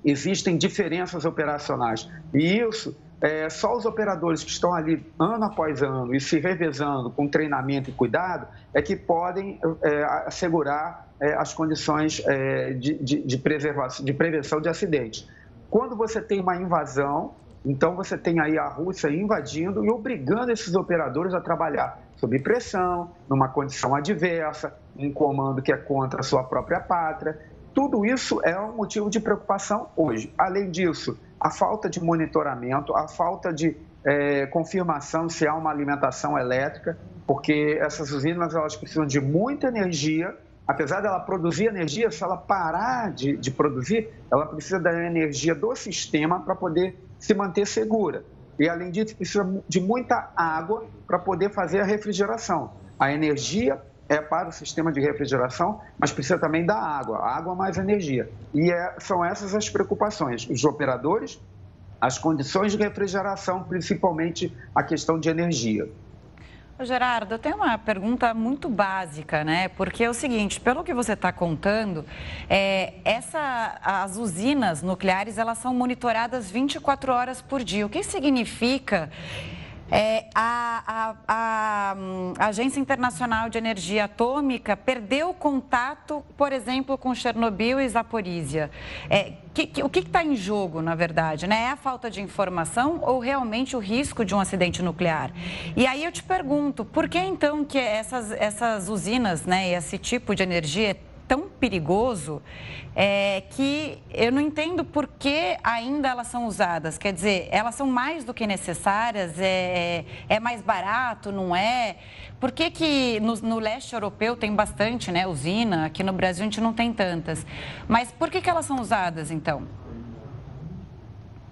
existem diferenças operacionais. E isso, é, só os operadores que estão ali ano após ano e se revezando com treinamento e cuidado é que podem é, assegurar é, as condições é, de, de, de, preservação, de prevenção de acidentes. Quando você tem uma invasão, então você tem aí a Rússia invadindo e obrigando esses operadores a trabalhar sob pressão, numa condição adversa, um comando que é contra a sua própria pátria. Tudo isso é um motivo de preocupação hoje. Além disso, a falta de monitoramento, a falta de é, confirmação se há uma alimentação elétrica, porque essas usinas elas precisam de muita energia. Apesar dela produzir energia, se ela parar de, de produzir, ela precisa da energia do sistema para poder se manter segura. E, além disso, precisa de muita água para poder fazer a refrigeração. A energia é para o sistema de refrigeração, mas precisa também da água, água mais energia. E é, são essas as preocupações. Os operadores, as condições de refrigeração, principalmente a questão de energia. Gerardo, eu tenho uma pergunta muito básica, né? Porque é o seguinte, pelo que você está contando, é, essa, as usinas nucleares elas são monitoradas 24 horas por dia. O que significa é, a, a, a, a, Agência Internacional de Energia Atômica perdeu contato, por exemplo, com Chernobyl e Zaporizhia. É, que, que, o que está em jogo, na verdade? Né? É a falta de informação ou realmente o risco de um acidente nuclear? E aí eu te pergunto, por que então que essas, essas usinas, né, esse tipo de energia tão perigoso é, que eu não entendo por que ainda elas são usadas. Quer dizer, elas são mais do que necessárias, é, é mais barato, não é? Por que, que no, no, leste europeu tem bastante né, usina, aqui no Brasil a gente não tem tantas? Mas por que, que elas são usadas então?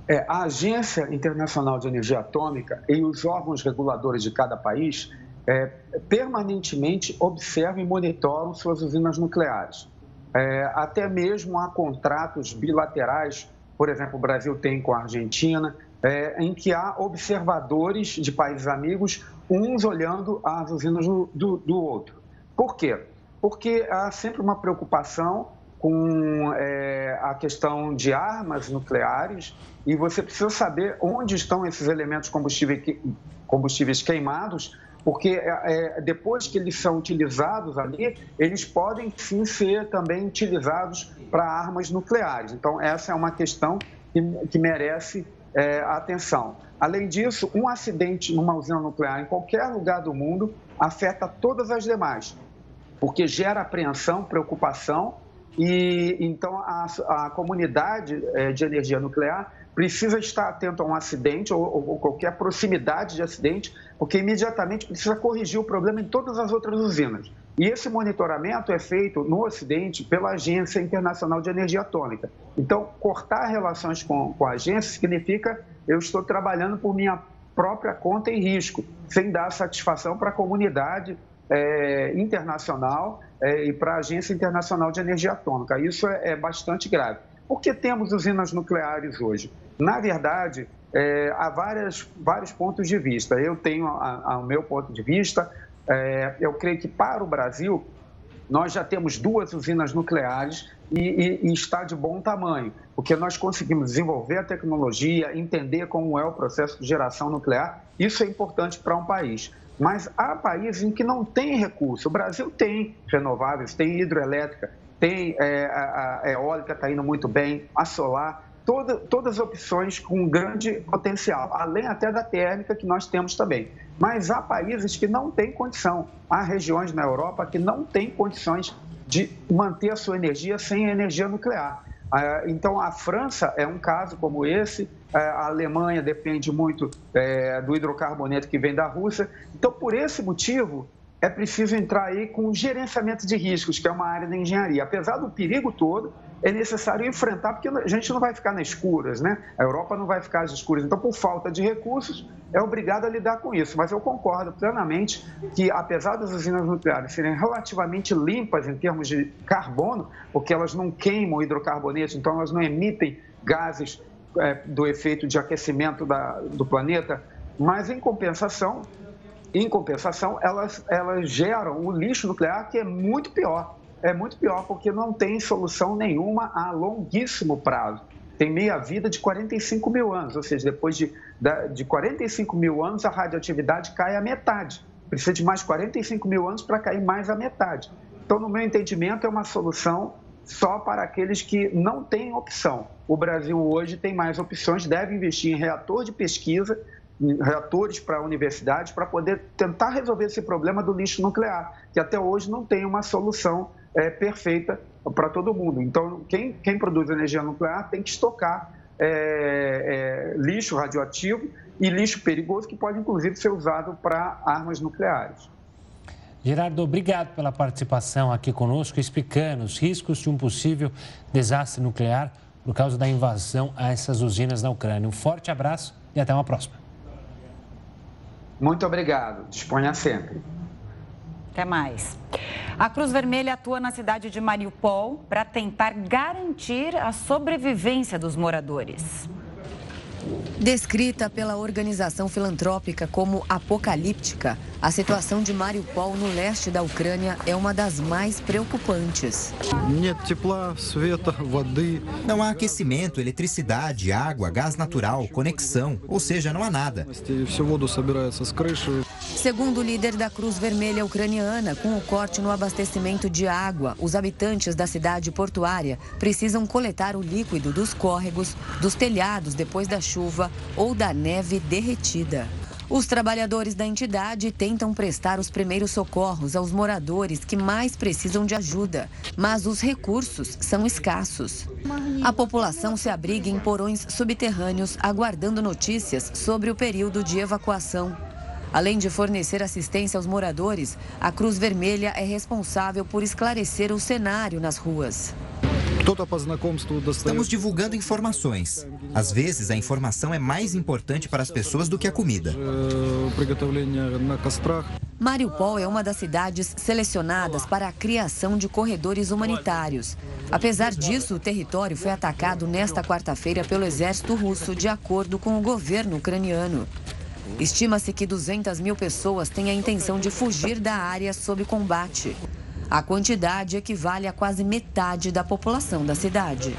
É, a Agência Internacional de Energia Atômica e os órgãos reguladores de cada país é, permanentemente observam e monitoram suas usinas nucleares. É, até mesmo há contratos bilaterais, por exemplo, o Brasil tem com a Argentina, é, em que há observadores de países amigos, uns olhando as usinas do, do, do outro. Por quê? Porque há sempre uma preocupação com é, a questão de armas nucleares e você precisa saber onde estão esses elementos combustíveis, combustíveis queimados porque é, é, depois que eles são utilizados ali, eles podem sim ser também utilizados para armas nucleares. Então, essa é uma questão que, que merece é, atenção. Além disso, um acidente numa usina nuclear em qualquer lugar do mundo afeta todas as demais, porque gera apreensão, preocupação e então a, a comunidade é, de energia nuclear precisa estar atento a um acidente ou, ou, qualquer proximidade de acidente, porque imediatamente precisa corrigir o problema em todas as outras usinas. E esse monitoramento é feito no Ocidente pela Agência Internacional de Energia Atômica. Então, cortar relações com, com a agência significa eu estou trabalhando por minha própria conta e risco, sem dar satisfação para a comunidade é, internacional é, e para a Agência Internacional de Energia Atômica. Isso é, é bastante grave. Por que temos usinas nucleares hoje? Na verdade, é, há várias, vários pontos de vista. Eu tenho o meu ponto de vista. É, eu creio que para o Brasil, nós já temos duas usinas nucleares e, e, e, está de bom tamanho, porque nós conseguimos desenvolver a tecnologia, entender como é o processo de geração nuclear. Isso é importante para um país. Mas há países em que não tem recurso. O Brasil tem renováveis, tem hidroelétrica, tem é, a, a eólica está indo muito bem, a solar, toda, todas as opções com grande potencial, além até da térmica que nós temos também. Mas há países que não têm condição, há regiões na Europa que não têm condições de manter a sua energia sem energia nuclear. Ah, então, a França é um caso como esse, ah, a Alemanha depende muito é, do hidrocarboneto que vem da Rússia. Então, por esse motivo, é preciso entrar aí com gerenciamento de riscos, que é uma área da engenharia. Apesar do perigo todo, é necessário enfrentar, porque a gente não vai ficar nas escuras, né? A Europa não vai ficar às escuras. Então, por falta de recursos, é obrigado a lidar com isso. Mas eu concordo plenamente que, apesar das usinas nucleares serem relativamente limpas em termos de carbono, porque elas não queimam hidrocarbonetos, então elas não emitem gases é, do efeito de aquecimento da, do planeta, mas em compensação, em compensação, elas, elas geram o lixo nuclear que é muito pior é muito pior porque não tem solução nenhuma a longuíssimo prazo. Tem meia-vida de 45 mil anos, ou seja, depois de, de 45 mil anos a radioatividade cai à metade. Precisa de mais 45 mil anos para cair mais à metade. Então, no meu entendimento, é uma solução só para aqueles que não têm opção. O Brasil hoje tem mais opções, deve investir em reator de pesquisa, reatores para universidades, para poder tentar resolver esse problema do lixo nuclear, que até hoje não tem uma solução é, perfeita para todo mundo. Então, quem, quem produz energia nuclear tem que estocar é, é, lixo radioativo e lixo perigoso que pode, inclusive, ser usado para armas nucleares. Gerardo, obrigado pela participação aqui conosco, explicando os riscos de um possível desastre nuclear por causa da invasão a essas usinas na Ucrânia. Um forte abraço e até uma próxima. Muito obrigado. Disponha sempre. Até mais. A Cruz Vermelha atua na cidade de Mariupol para tentar garantir a sobrevivência dos moradores. Descrita pela organização filantrópica como apocalíptica, a situação de Mariupol no leste da Ucrânia é uma das mais preocupantes. Não há aquecimento, eletricidade, água, gás natural, conexão, ou seja, não há nada. Segundo o líder da Cruz Vermelha ucraniana, com o corte no abastecimento de água, os habitantes da cidade portuária precisam coletar o líquido dos córregos, dos telhados depois da chuva ou da neve derretida. Os trabalhadores da entidade tentam prestar os primeiros socorros aos moradores que mais precisam de ajuda, mas os recursos são escassos. A população se abriga em porões subterrâneos, aguardando notícias sobre o período de evacuação. Além de fornecer assistência aos moradores, a Cruz Vermelha é responsável por esclarecer o cenário nas ruas. Estamos divulgando informações. Às vezes, a informação é mais importante para as pessoas do que a comida. Mariupol é uma das cidades selecionadas para a criação de corredores humanitários. Apesar disso, o território foi atacado nesta quarta-feira pelo exército russo, de acordo com o governo ucraniano. Estima-se que 200 mil pessoas têm a intenção de fugir da área sob combate. A quantidade equivale a quase metade da população da cidade.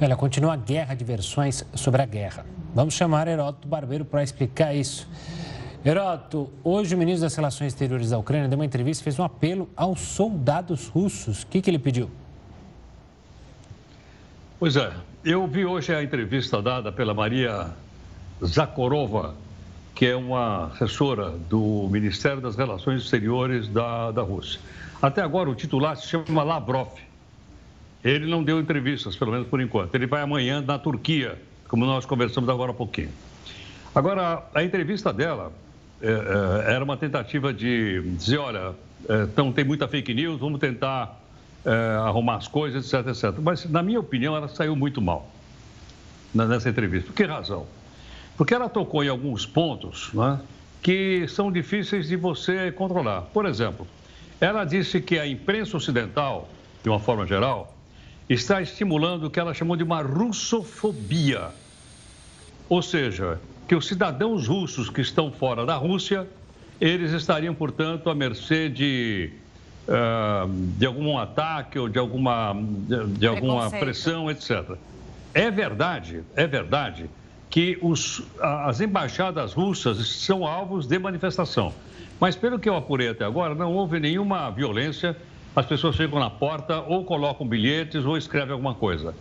Olha, continua a guerra de versões sobre a guerra. Vamos chamar Heródoto Barbeiro para explicar isso. Heródoto, hoje o ministro das Relações Exteriores da Ucrânia deu uma entrevista e fez um apelo aos soldados russos. O que, que ele pediu? Pois é, eu vi hoje a entrevista dada pela Maria Zakharova, que é uma assessora do Ministério das Relações Exteriores da, da Rússia. Até agora, o titular se chama Lavrov. Ele não deu entrevistas, pelo menos por enquanto. Ele vai amanhã na Turquia, como nós conversamos agora há pouquinho. Agora, a entrevista dela é, é, era uma tentativa de dizer: olha, então tem muita fake news, vamos tentar arrumar as coisas, etc, etc. Mas, na minha opinião, ela saiu muito mal nessa entrevista. Por que razão? Porque ela tocou em alguns pontos né, que são difíceis de você controlar. Por exemplo, ela disse que a imprensa ocidental, de uma forma geral, está estimulando o que ela chamou de uma russofobia. Ou seja, que os cidadãos russos que estão fora da Rússia, eles estariam, portanto, à mercê de, uh, de algum ataque ou de alguma, de, de alguma pressão, etc. É verdade, é verdade que os, as embaixadas russas são alvos de manifestação. Mas, pelo que eu apurei até agora, não houve nenhuma violência. As pessoas chegam na porta ou colocam bilhetes ou escrevem alguma coisa.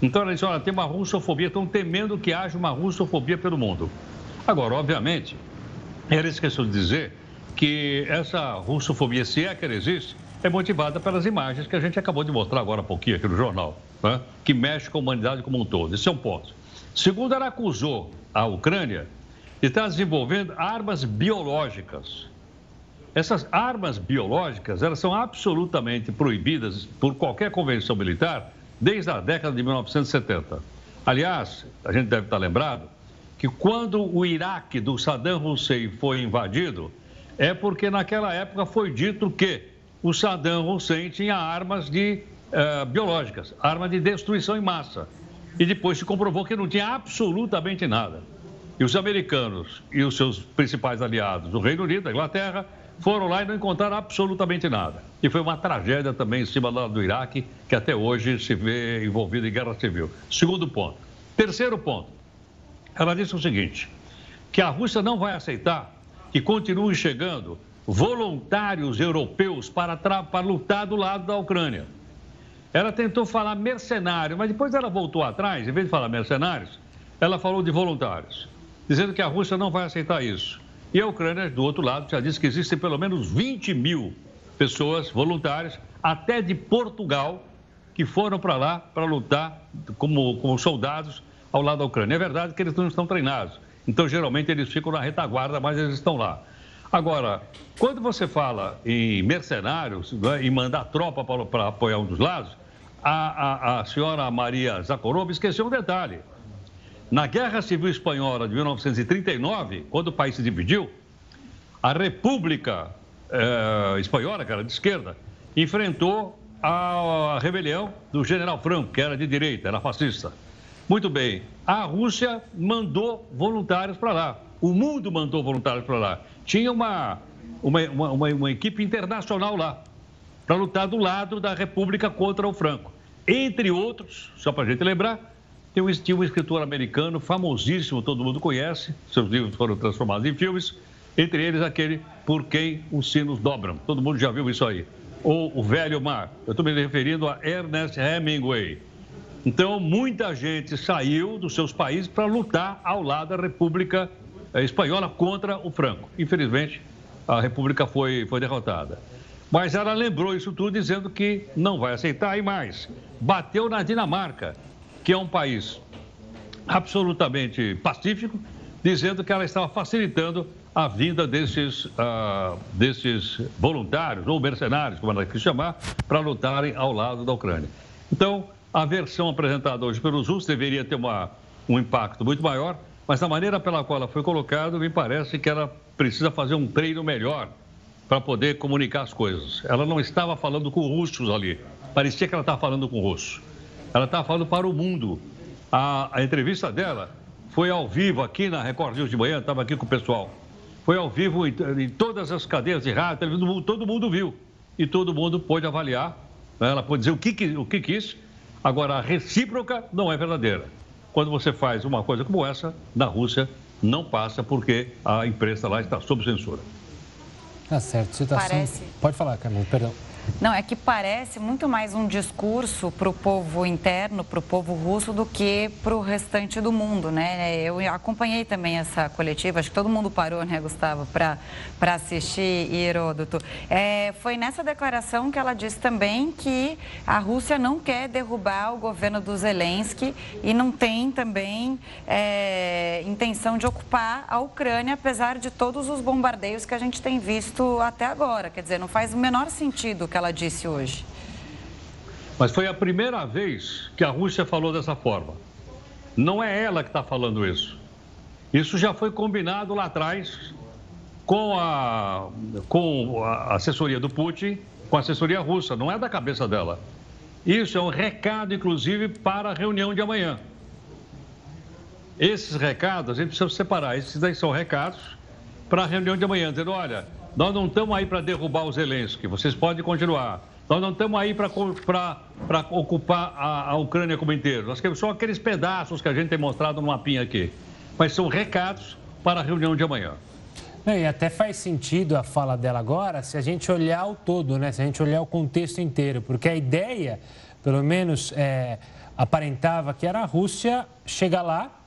Então, ela diz, olha, tem uma russofobia, estão temendo que haja uma russofobia pelo mundo. Agora, obviamente, ela esqueceu de dizer que essa russofobia, se é que ela existe, é motivada pelas imagens que a gente acabou de mostrar agora há pouquinho aqui no jornal, né? que mexe com a humanidade como um todo. Esse é um ponto. Segundo, ela acusou a Ucrânia de estar desenvolvendo armas biológicas. Essas armas biológicas, elas são absolutamente proibidas por qualquer convenção militar desde a década de 1970. Aliás, a gente deve estar lembrado que quando o Iraque do Saddam Hussein foi invadido, é porque naquela época foi dito que o Saddam Hussein tinha armas de, uh, biológicas, armas de destruição em massa. E depois se comprovou que não tinha absolutamente nada. E os americanos e os seus principais aliados, o Reino Unido, a Inglaterra, foram lá e não encontraram absolutamente nada. E foi uma tragédia também em cima do Iraque, que até hoje se vê envolvido em guerra civil. Segundo ponto. Terceiro ponto. Ela disse o seguinte: que a Rússia não vai aceitar que continuem chegando voluntários europeus para, para lutar do lado da Ucrânia. Ela tentou falar mercenário, mas depois ela voltou atrás, em vez de falar mercenários, ela falou de voluntários, dizendo que a Rússia não vai aceitar isso. E a Ucrânia, do outro lado, já disse que existem pelo menos 20 mil pessoas voluntárias, até de Portugal, que foram para lá para lutar como, como soldados ao lado da Ucrânia. É verdade que eles não estão treinados, então geralmente eles ficam na retaguarda, mas eles estão lá. Agora, quando você fala em mercenários, né, em mandar tropa para apoiar um dos lados, a, a, a senhora Maria Zakharova esqueceu um detalhe. Na Guerra Civil Espanhola de 1939, quando o país se dividiu, a República eh, Espanhola, que era de esquerda, enfrentou a rebelião do general Franco, que era de direita, era fascista. Muito bem, a Rússia mandou voluntários para lá. O mundo mandou voluntários para lá tinha uma, uma, uma, uma equipe internacional lá para lutar do lado da República contra o Franco. Entre outros, só para a gente lembrar, tem um, tinha um escritor americano famosíssimo, todo mundo conhece, seus livros foram transformados em filmes, entre eles aquele Por Quem os Sinos Dobram. Todo mundo já viu isso aí. Ou O Velho Mar. Eu estou me referindo a Ernest Hemingway. Então, muita gente saiu dos seus países para lutar ao lado da República é, espanhola contra o Franco. Infelizmente, a República foi, foi derrotada. Mas ela lembrou isso tudo dizendo que não vai aceitar e mais. Bateu na Dinamarca, que é um país absolutamente pacífico, dizendo que ela estava facilitando a vinda desses, uh, desses voluntários ou mercenários, como ela quis chamar, para lutarem ao lado da Ucrânia. Então, a versão apresentada hoje pelos russos deveria ter uma, um impacto muito maior, mas a maneira pela qual ela foi colocada, me parece que ela precisa fazer um treino melhor para poder comunicar as coisas. Ela não estava falando com russos ali. Parecia que ela estava falando com russos. Ela estava falando para o mundo. A, a, entrevista dela foi ao vivo aqui na Record News de manhã, estava aqui com o pessoal. Foi ao vivo em, em todas as cadeias de rádio, televisão, todo mundo viu. E todo mundo pôde avaliar. Né? Ela pôde dizer o que, o que quis. Agora, a recíproca não é verdadeira quando você faz uma coisa como essa, na Rússia não passa porque a imprensa lá está sob censura. Tá certo. Situação... Parece. Pode falar, Camila, perdão. Não, é que parece muito mais um discurso para o povo interno, para o povo russo, do que para o restante do mundo, né? Eu acompanhei também essa coletiva, acho que todo mundo parou, né, Gustavo, para assistir Heródoto. É, foi nessa declaração que ela disse também que a Rússia não quer derrubar o governo do Zelensky e não tem também é, intenção de ocupar a Ucrânia, apesar de todos os bombardeios que a gente tem visto até agora. Quer dizer, não faz o menor sentido que ela disse hoje. Mas foi a primeira vez que a Rússia falou dessa forma. Não é ela que está falando isso. Isso já foi combinado lá atrás com a, com a assessoria do Putin, com a assessoria russa, não é da cabeça dela. Isso é um recado, inclusive, para a reunião de amanhã. Esses recados, a gente precisa separar. Esses daí são recados para a reunião de amanhã, dizendo: olha, nós não estamos aí para derrubar o Zelensky, vocês podem continuar. Nós não estamos aí para ocupar a, a, Ucrânia como inteiro. Nós queremos só aqueles pedaços que a gente tem mostrado no mapinha aqui. Mas são recados para a reunião de amanhã. E até faz sentido a fala dela agora se a gente olhar o todo, né? se a gente olhar o contexto inteiro, porque a ideia, pelo menos é, aparentava que era a Rússia chegar lá,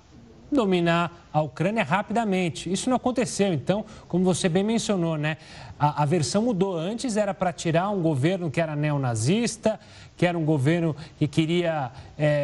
dominar a Ucrânia rapidamente. Isso não aconteceu. Então, como você bem mencionou, né? A, a versão mudou. Antes era para tirar um governo que era neonazista, que era um governo que queria,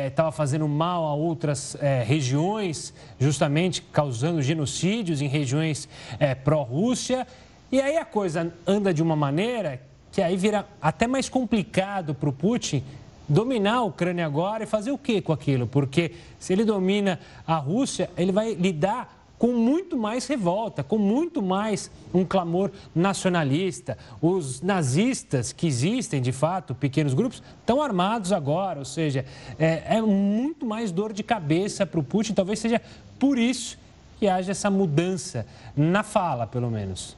estava é, fazendo mal a outras é, regiões, justamente causando genocídios em regiões é, pró-Rússia. E aí a coisa anda de uma maneira que aí vira até mais complicado para o Putin dominar a Ucrânia agora e fazer o que com aquilo? Porque se ele domina a Rússia, ele vai lidar com muito mais revolta, com muito mais um clamor nacionalista. Os nazistas que existem, de fato, pequenos grupos, estão armados agora, ou seja, é, é muito mais dor de cabeça para o Putin. Talvez seja por isso que haja essa mudança na fala, pelo menos.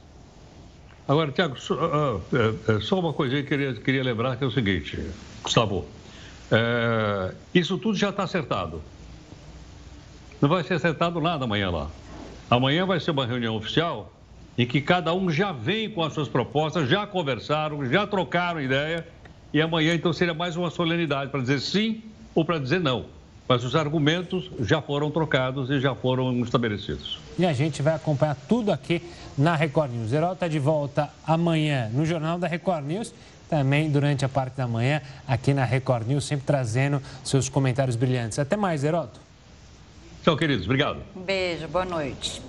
Agora, Tiago, só, uh, uh, só uma coisinha que eu queria, queria lembrar que é o seguinte, Gustavo. É, isso tudo já está acertado. Não vai ser acertado nada amanhã lá. Amanhã vai ser uma reunião oficial em que cada um já vem com as suas propostas, já conversaram, já trocaram ideia. E amanhã, então, seria mais uma solenidade para dizer sim ou para dizer não. Mas os argumentos já foram trocados e já foram estabelecidos. E a gente vai acompanhar tudo aqui na Record News. Herói está de volta amanhã no Jornal da Record News também durante a parte da manhã aqui na Record News, sempre trazendo seus comentários brilhantes. Até mais, Heroto. Tchau, queridos. Obrigado. Beijo, boa noite.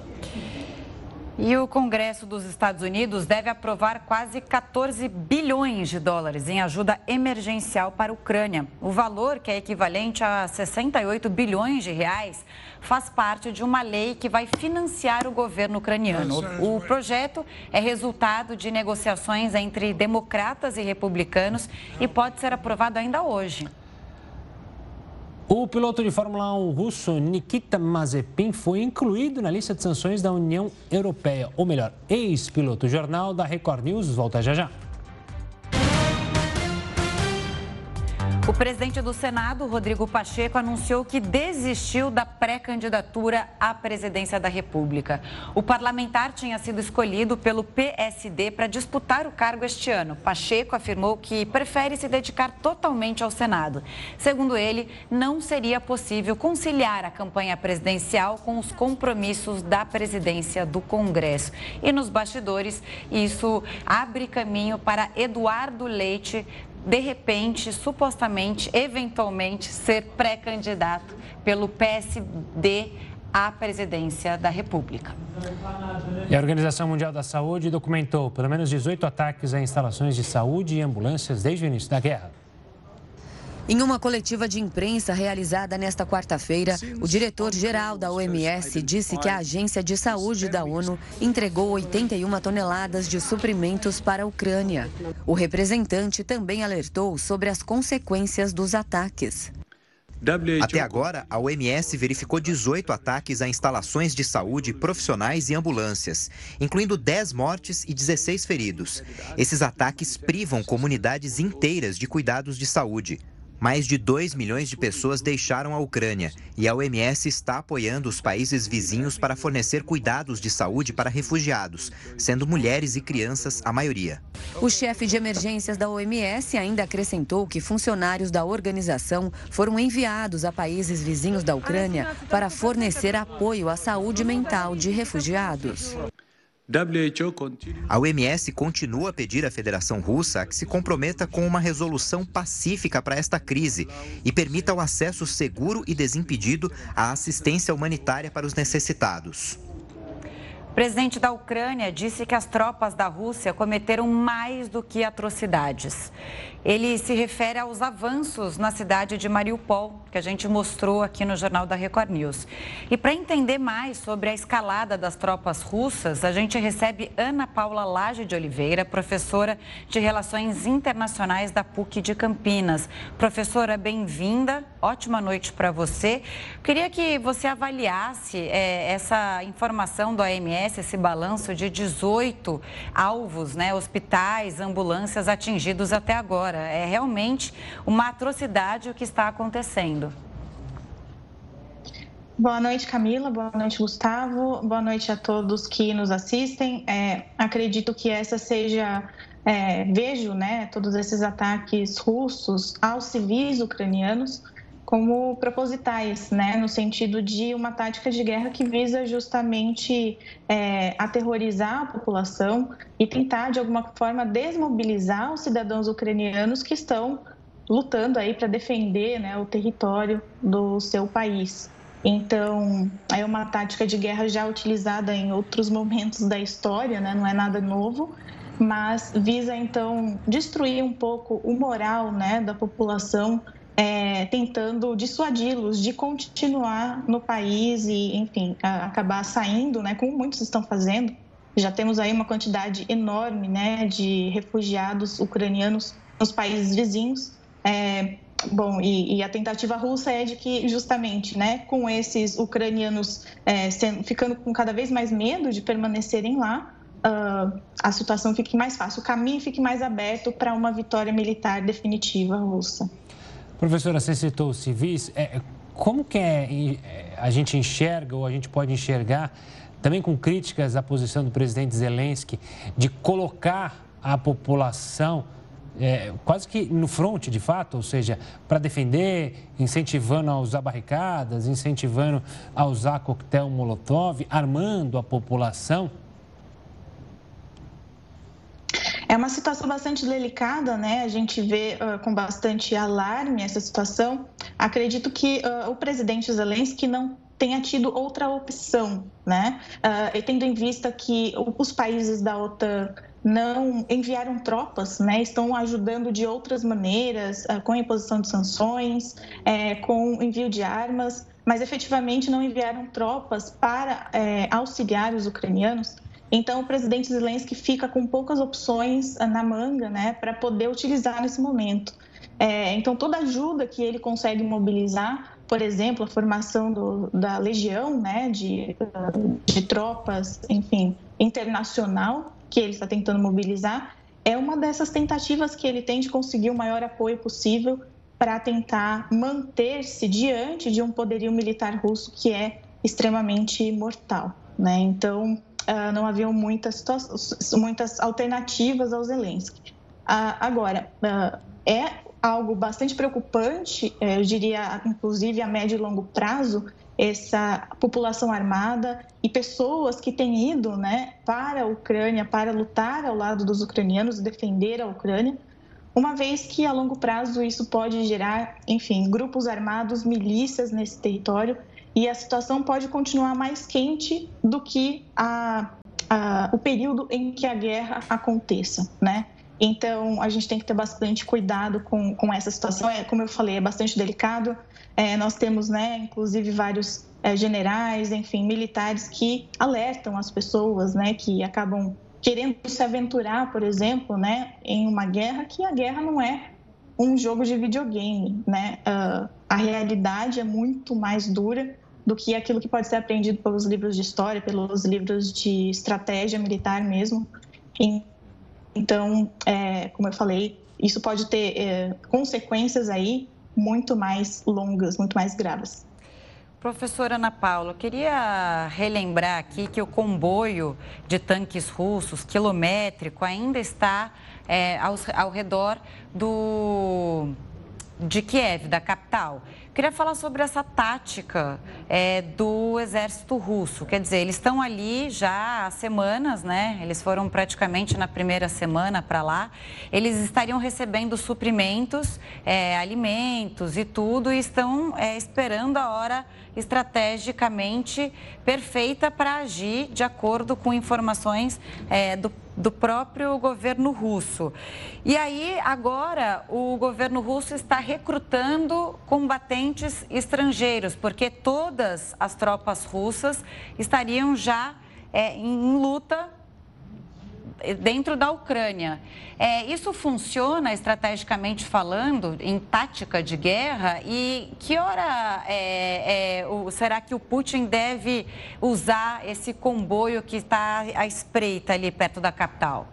E o Congresso dos Estados Unidos deve aprovar quase 14 bilhões de dólares em ajuda emergencial para a Ucrânia. O valor, que é equivalente a 68 bilhões de reais, faz parte de uma lei que vai financiar o governo ucraniano. O projeto é resultado de negociações entre democratas e republicanos e pode ser aprovado ainda hoje. O piloto de Fórmula 1 russo Nikita Mazepin foi incluído na lista de sanções da União Europeia, ou melhor, ex-piloto. O Jornal da Record News volta já já. O presidente do Senado, Rodrigo Pacheco, anunciou que desistiu da pré-candidatura à presidência da República. O parlamentar tinha sido escolhido pelo PSD para disputar o cargo este ano. Pacheco afirmou que prefere se dedicar totalmente ao Senado. Segundo ele, não seria possível conciliar a campanha presidencial com os compromissos da presidência do Congresso. E nos bastidores, isso abre caminho para Eduardo Leite de repente, supostamente, eventualmente, ser pré-candidato pelo PSD à presidência da República. E a Organização Mundial da Saúde documentou pelo menos 18 ataques a instalações de saúde e ambulâncias desde o início da guerra. Em uma coletiva de imprensa realizada nesta quarta-feira, o diretor-geral da OMS disse que a Agência de Saúde da ONU entregou 81 toneladas de suprimentos para a Ucrânia. O representante também alertou sobre as consequências dos ataques. Até agora, a OMS verificou 18 ataques a instalações de saúde, profissionais e ambulâncias, incluindo 10 mortes e 16 feridos. Esses ataques privam comunidades inteiras de cuidados de saúde. Mais de 2 milhões de pessoas deixaram a Ucrânia e a OMS está apoiando os países vizinhos para fornecer cuidados de saúde para refugiados, sendo mulheres e crianças a maioria. O chefe de emergências da OMS ainda acrescentou que funcionários da organização foram enviados a países vizinhos da Ucrânia para fornecer apoio à saúde mental de refugiados. A OMS continua a pedir à Federação Russa que se comprometa com uma resolução pacífica para esta crise e permita o acesso seguro e desimpedido à assistência humanitária para os necessitados. O presidente da Ucrânia disse que as tropas da Rússia cometeram mais do que atrocidades. Ele se refere aos avanços na cidade de Mariupol, que a gente mostrou aqui no Jornal da Record News. E para entender mais sobre a escalada das tropas russas, a gente recebe Ana Paula Lage de Oliveira, professora de Relações Internacionais da PUC de Campinas. Professora, bem-vinda. Ótima noite para você. Queria que você avaliasse é, essa informação do AMS, esse balanço de 18 alvos, né, hospitais, ambulâncias atingidos até agora agora. É realmente uma atrocidade o que está acontecendo. Boa noite, Camila. Boa noite, Gustavo. Boa noite a todos que nos assistem. É, acredito que essa seja. É, vejo né, todos esses ataques russos aos civis ucranianos como propositais, né, no sentido de uma tática de guerra que visa justamente é, aterrorizar a população e tentar, de alguma forma, desmobilizar os cidadãos ucranianos que estão lutando aí para defender né, o território do seu país. Então, é uma tática de guerra já utilizada em outros momentos da história, né, não é nada novo, mas visa então destruir um pouco o moral né, da população é, tentando dissuadi-los de continuar no país e, enfim, acabar saindo, né, como muitos estão fazendo. Já temos aí uma quantidade enorme né, de refugiados ucranianos nos países vizinhos. É, bom, e, e, a tentativa russa é de que, justamente, né, com esses ucranianos é, sendo, ficando com cada vez mais medo de permanecerem lá, uh, a situação fique mais fácil, o caminho fique mais aberto para uma vitória militar definitiva russa. Professora, você citou os civis. É, como que é, é, a gente enxerga ou a gente pode enxergar, também com críticas à posição do presidente Zelensky, de colocar a população é, quase que no fronte, de fato, ou seja, para defender, incentivando a usar barricadas, incentivando a usar coquetel molotov, armando a população? É uma situação bastante delicada, né? A gente vê uh, com bastante alarme essa situação. Acredito que uh, o presidente Zelensky não tenha tido outra opção, né? Uh, tendo em vista que os países da OTAN não enviaram tropas, né? Estão ajudando de outras maneiras, uh, com a imposição de sanções, é, com envio de armas, mas efetivamente não enviaram tropas para é, auxiliar os ucranianos. Então, o presidente Zelensky fica com poucas opções ah, na manga né, para poder utilizar nesse momento. É, então, toda ajuda que ele consegue mobilizar, por exemplo, a formação do, da legião né, de, de tropas, enfim, internacional, que ele está tentando mobilizar, é uma dessas tentativas que ele tem de conseguir o maior apoio possível para tentar manter-se diante de um poderio militar russo que é extremamente mortal. Né? Então, uh, não haviam muitas, muitas alternativas ao Zelensky. Uh, agora, uh, é algo bastante preocupante, eh, eu diria, inclusive a médio e longo prazo, essa população armada e pessoas que têm ido né, para a Ucrânia para lutar ao lado dos ucranianos defender a Ucrânia, uma vez que a longo prazo isso pode gerar, enfim, grupos armados, milícias nesse território e a situação pode continuar mais quente do que a, a, o período em que a guerra aconteça, né? Então, a gente tem que ter bastante cuidado com, com essa situação. É, como eu falei, é bastante delicado. É, nós temos, né, inclusive, vários é, generais, enfim, militares que alertam as pessoas, né, que acabam querendo se aventurar, por exemplo, né, em uma guerra, que a guerra não é um jogo de videogame, né? Uh, a realidade é muito mais dura do que aquilo que pode ser aprendido pelos livros de história, pelos livros de estratégia militar mesmo. Então, é, como eu falei, isso pode ter é, consequências aí muito mais longas, muito mais graves. Professora Ana Paula, queria relembrar aqui que o comboio de tanques russos, quilométrico, ainda está é, ao, ao redor do, de Kiev, da capital. Queria falar sobre essa tática é, do exército russo. Quer dizer, eles estão ali já há semanas, né? Eles foram praticamente na primeira semana para lá. Eles estariam recebendo suprimentos, é, alimentos e tudo, e estão é, esperando a hora estrategicamente perfeita para agir de acordo com informações é, do do próprio governo russo. E aí, agora, o governo russo está recrutando combatentes estrangeiros, porque todas as tropas russas estariam já é, em luta dentro da Ucrânia. É, isso funciona estrategicamente falando, em tática de guerra? E que hora é, é, o, será que o Putin deve usar esse comboio que está à espreita ali perto da capital?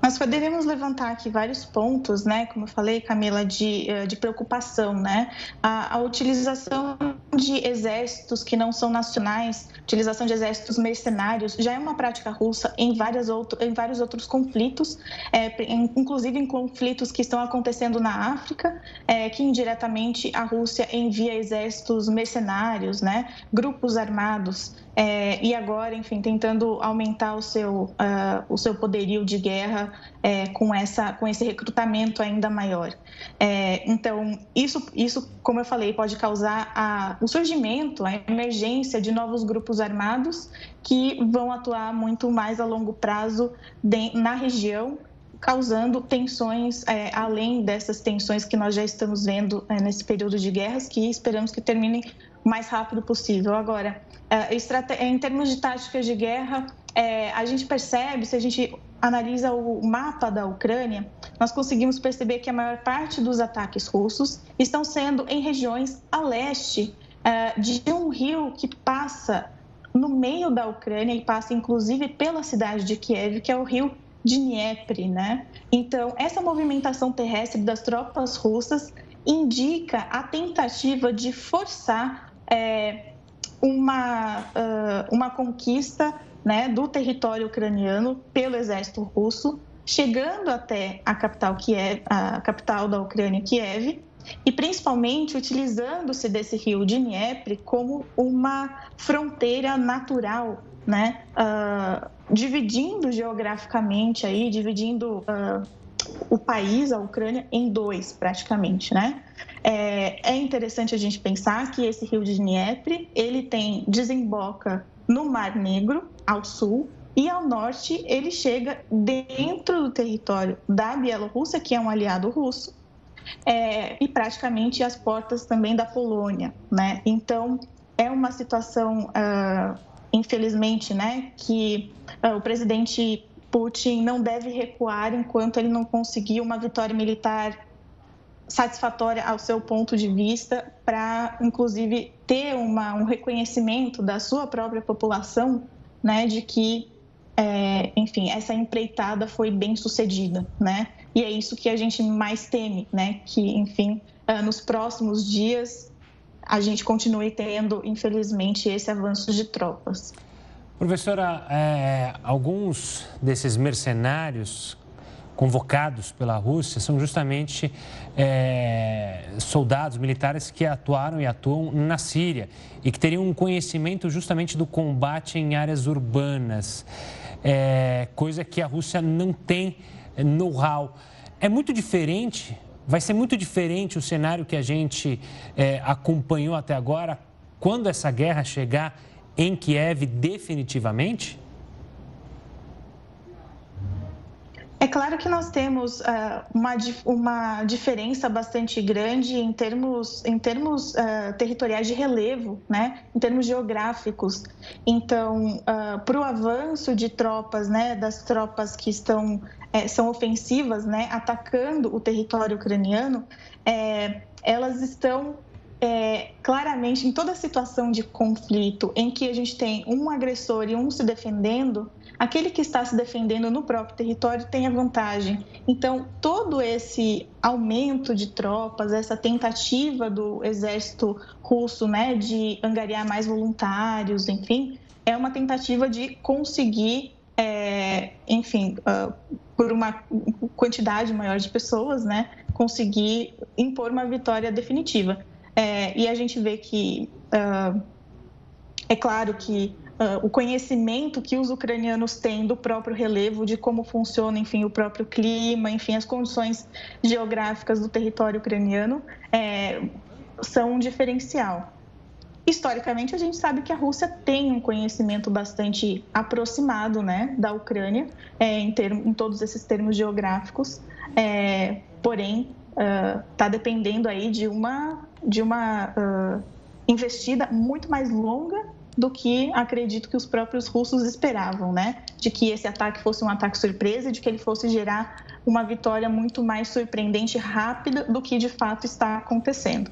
Nós poderíamos levantar aqui vários pontos, né? Como eu falei, Camila, de, eh, de preocupação, né? A, a, utilização de exércitos que não são nacionais, utilização de exércitos mercenários, já é uma prática russa em, várias outro, em vários outros conflitos, é, inclusive em conflitos que estão acontecendo na África, é, que indiretamente a Rússia envia exércitos mercenários, né? Grupos armados é, e agora, enfim, tentando aumentar o seu, uh, o seu poderio de guerra é, com, essa, com esse recrutamento ainda maior. É, então, isso, isso, como eu falei, pode causar a, o surgimento, a emergência de novos grupos armados que vão atuar muito mais a longo prazo de, na região causando tensões é, além dessas tensões que nós já estamos vendo é, nesse período de guerras, que esperamos que terminem o mais rápido possível. Agora, é, em termos de táticas de guerra, é, a gente percebe, se a gente analisa o mapa da Ucrânia, nós conseguimos perceber que a maior parte dos ataques russos estão sendo em regiões a leste é, de um rio que passa no meio da Ucrânia e passa inclusive pela cidade de Kiev, que é o rio Dniepr, né? Então, essa movimentação terrestre das tropas russas indica a tentativa de forçar é, uma, uh, uma conquista né, do território ucraniano pelo exército russo, chegando até a capital, Kiev, a capital da Ucrânia, Kiev, e principalmente utilizando-se desse rio Dnieper como uma fronteira natural, né, uh, dividindo geograficamente aí, dividindo uh, o país, a Ucrânia, em dois, praticamente, né? É, é interessante a gente pensar que esse rio de Dnieper, ele tem, desemboca no Mar Negro, ao sul, e ao norte ele chega dentro do território da Bielorrússia, que é um aliado russo, é, e praticamente as portas também da Polônia, né? Então, é uma situação, uh, infelizmente, né, que uh, o presidente Putin não deve recuar enquanto ele não conseguir uma vitória militar satisfatória ao seu ponto de vista, para inclusive ter uma, um reconhecimento da sua própria população, né, de que, é, enfim, essa empreitada foi bem sucedida, né? E é isso que a gente mais teme, né? Que, enfim, ah, nos próximos dias a gente continue tendo, infelizmente, esse avanço de tropas. Professora, é, alguns desses mercenários convocados pela Rússia são justamente é, soldados militares que atuaram e atuam na Síria e que teriam um conhecimento justamente do combate em áreas urbanas, é, coisa que a Rússia não tem know-how. É muito diferente, vai ser muito diferente o cenário que a gente é, acompanhou até agora quando essa guerra chegar em Kiev definitivamente? É claro que nós temos uh, uma, uma diferença bastante grande em termos, em termos uh, territoriais de relevo, né? em termos geográficos. Então, uh, para o avanço de tropas, né, das tropas que estão, é, são ofensivas, né, atacando o território ucraniano, é, elas estão é, claramente em toda situação de conflito em que a gente tem um agressor e um se defendendo, aquele que está se defendendo no próprio território tenha vantagem. Então, todo esse aumento de tropas, essa tentativa do exército russo né, de angariar mais voluntários, enfim, é uma tentativa de conseguir, é, enfim, uh, por uma quantidade maior de pessoas, né, conseguir impor uma vitória definitiva. É, e a gente vê que uh, é claro que uh, o conhecimento que os ucranianos têm do próprio relevo, de como funciona, enfim, o próprio clima, enfim, as condições geográficas do território ucraniano, é, são um diferencial. Historicamente, a gente sabe que a Rússia tem um conhecimento bastante aproximado né, da Ucrânia, é, em, termos, em todos esses termos geográficos, é, porém, está uh, dependendo aí de uma, de uma uh, investida muito mais longa do que acredito que os próprios russos esperavam, né? De que esse ataque fosse um ataque surpresa, de que ele fosse gerar uma vitória muito mais surpreendente e rápida do que de fato está acontecendo.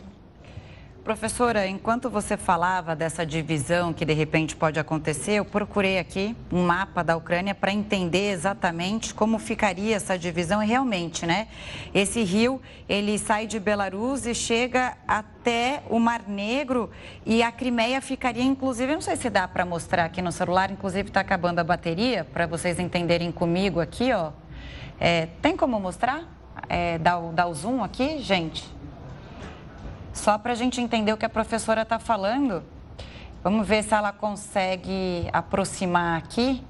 Professora, enquanto você falava dessa divisão que de repente pode acontecer, eu procurei aqui um mapa da Ucrânia para entender exatamente como ficaria essa divisão e realmente, né? Esse rio, ele sai de Belarus e chega até o Mar Negro e a Crimeia ficaria, inclusive, não sei se dá para mostrar aqui no celular, inclusive está acabando a bateria, para vocês entenderem comigo aqui, ó. É, tem como mostrar? É, dá o zoom aqui, gente? Só para a gente entender o que a professora está falando, vamos ver se ela consegue aproximar aqui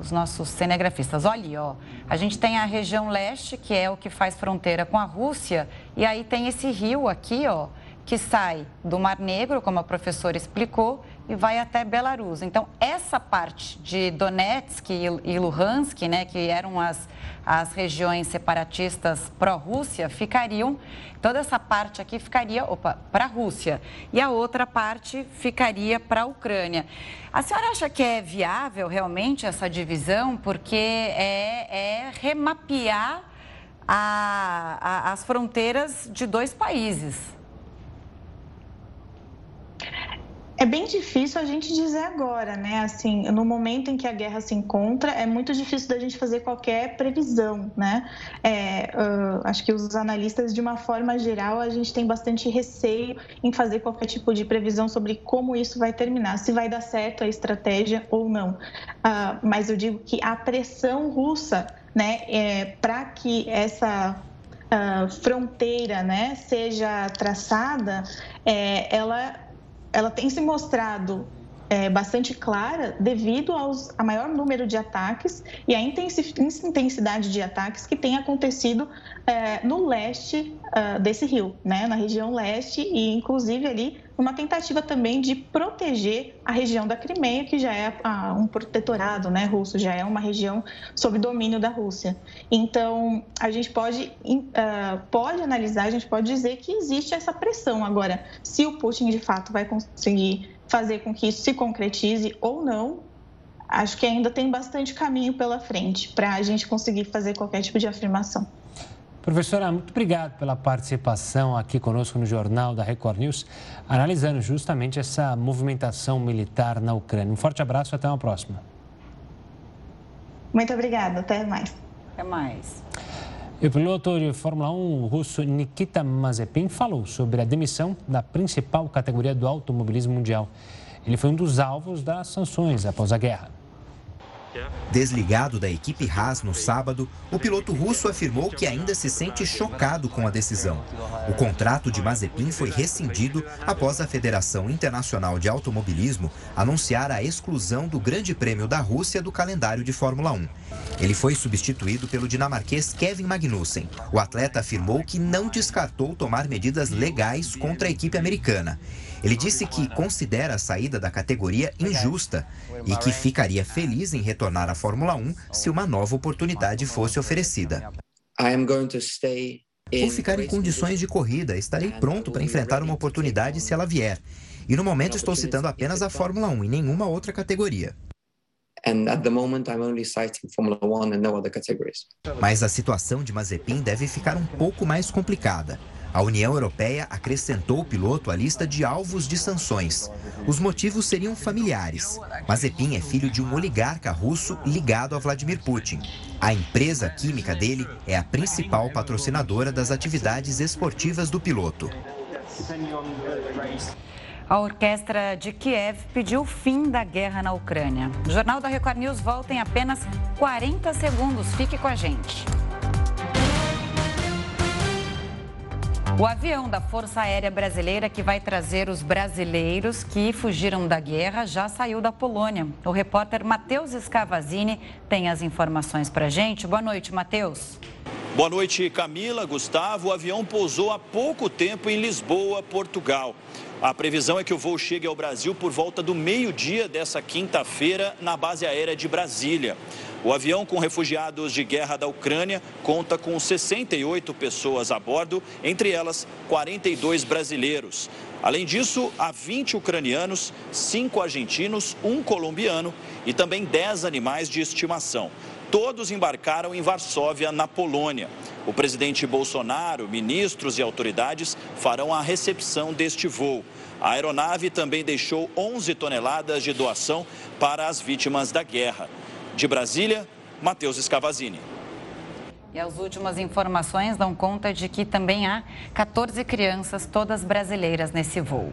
os nossos cinegrafistas. Olha ó. A gente tem a região leste, que é o que faz fronteira com a Rússia, e aí tem esse rio aqui, ó, que sai do Mar Negro, como a professora explicou, e vai até Belarus. Então, essa parte de Donetsk e Luhansk, né, que eram as, as regiões separatistas pró-Rússia, ficariam, toda essa parte aqui ficaria para a Rússia e a outra parte ficaria para a Ucrânia. A senhora acha que é viável realmente essa divisão? Porque é, é remapear a, a, as fronteiras de dois países. É bem difícil a gente dizer agora, né? Assim, no momento em que a guerra se encontra, é muito difícil da gente fazer qualquer previsão, né? É, uh, acho que os analistas, de uma forma geral, a gente tem bastante receio em fazer qualquer tipo de previsão sobre como isso vai terminar, se vai dar certo a estratégia ou não. Uh, mas eu digo que a pressão russa, né, é, para que essa uh, fronteira, né, seja traçada, é, ela ela tem se mostrado é, bastante clara devido aos, a maior número de ataques e a intensidade de ataques que tem acontecido é, no leste uh, desse rio, né, na região leste e inclusive ali uma tentativa também de proteger a região da Crimeia, que já é um protetorado né, russo, já é uma região sob domínio da Rússia. Então, a gente pode, uh, pode analisar, a gente pode dizer que existe essa pressão. Agora, se o Putin de fato vai conseguir fazer com que isso se concretize ou não, acho que ainda tem bastante caminho pela frente para a gente conseguir fazer qualquer tipo de afirmação. Professora, muito obrigado pela participação aqui conosco no Jornal da Record News, analisando justamente essa movimentação militar na Ucrânia. Um forte abraço e até uma próxima. Muito obrigada, até mais. Até mais. E o piloto de Fórmula 1 russo Nikita Mazepin falou sobre a demissão da principal categoria do automobilismo mundial. Ele foi um dos alvos das sanções após a guerra. Desligado da equipe Haas no sábado, o piloto russo afirmou que ainda se sente chocado com a decisão. O contrato de Mazepin foi rescindido após a Federação Internacional de Automobilismo anunciar a exclusão do Grande Prêmio da Rússia do calendário de Fórmula 1. Ele foi substituído pelo dinamarquês Kevin Magnussen. O atleta afirmou que não descartou tomar medidas legais contra a equipe americana. Ele disse que considera a saída da categoria injusta e que ficaria feliz em retornar à Fórmula 1 se uma nova oportunidade fosse oferecida. Vou ficar em condições de corrida, estarei pronto para enfrentar uma oportunidade se ela vier. E no momento estou citando apenas a Fórmula 1 e nenhuma outra categoria. Mas a situação de Mazepin deve ficar um pouco mais complicada. A União Europeia acrescentou o piloto à lista de alvos de sanções. Os motivos seriam familiares. Mazepin é filho de um oligarca russo ligado a Vladimir Putin. A empresa química dele é a principal patrocinadora das atividades esportivas do piloto. A orquestra de Kiev pediu o fim da guerra na Ucrânia. O Jornal da Record News volta em apenas 40 segundos. Fique com a gente. O avião da Força Aérea Brasileira que vai trazer os brasileiros que fugiram da guerra já saiu da Polônia. O repórter Matheus Scavazini tem as informações para a gente. Boa noite, Matheus. Boa noite, Camila, Gustavo. O avião pousou há pouco tempo em Lisboa, Portugal. A previsão é que o voo chegue ao Brasil por volta do meio-dia dessa quinta-feira na base aérea de Brasília. O avião com refugiados de guerra da Ucrânia conta com 68 pessoas a bordo, entre elas 42 brasileiros. Além disso, há 20 ucranianos, 5 argentinos, um colombiano e também 10 animais de estimação. Todos embarcaram em Varsóvia, na Polônia. O presidente Bolsonaro, ministros e autoridades farão a recepção deste voo. A aeronave também deixou 11 toneladas de doação para as vítimas da guerra. De Brasília, Matheus Escavazini. E as últimas informações dão conta de que também há 14 crianças, todas brasileiras, nesse voo.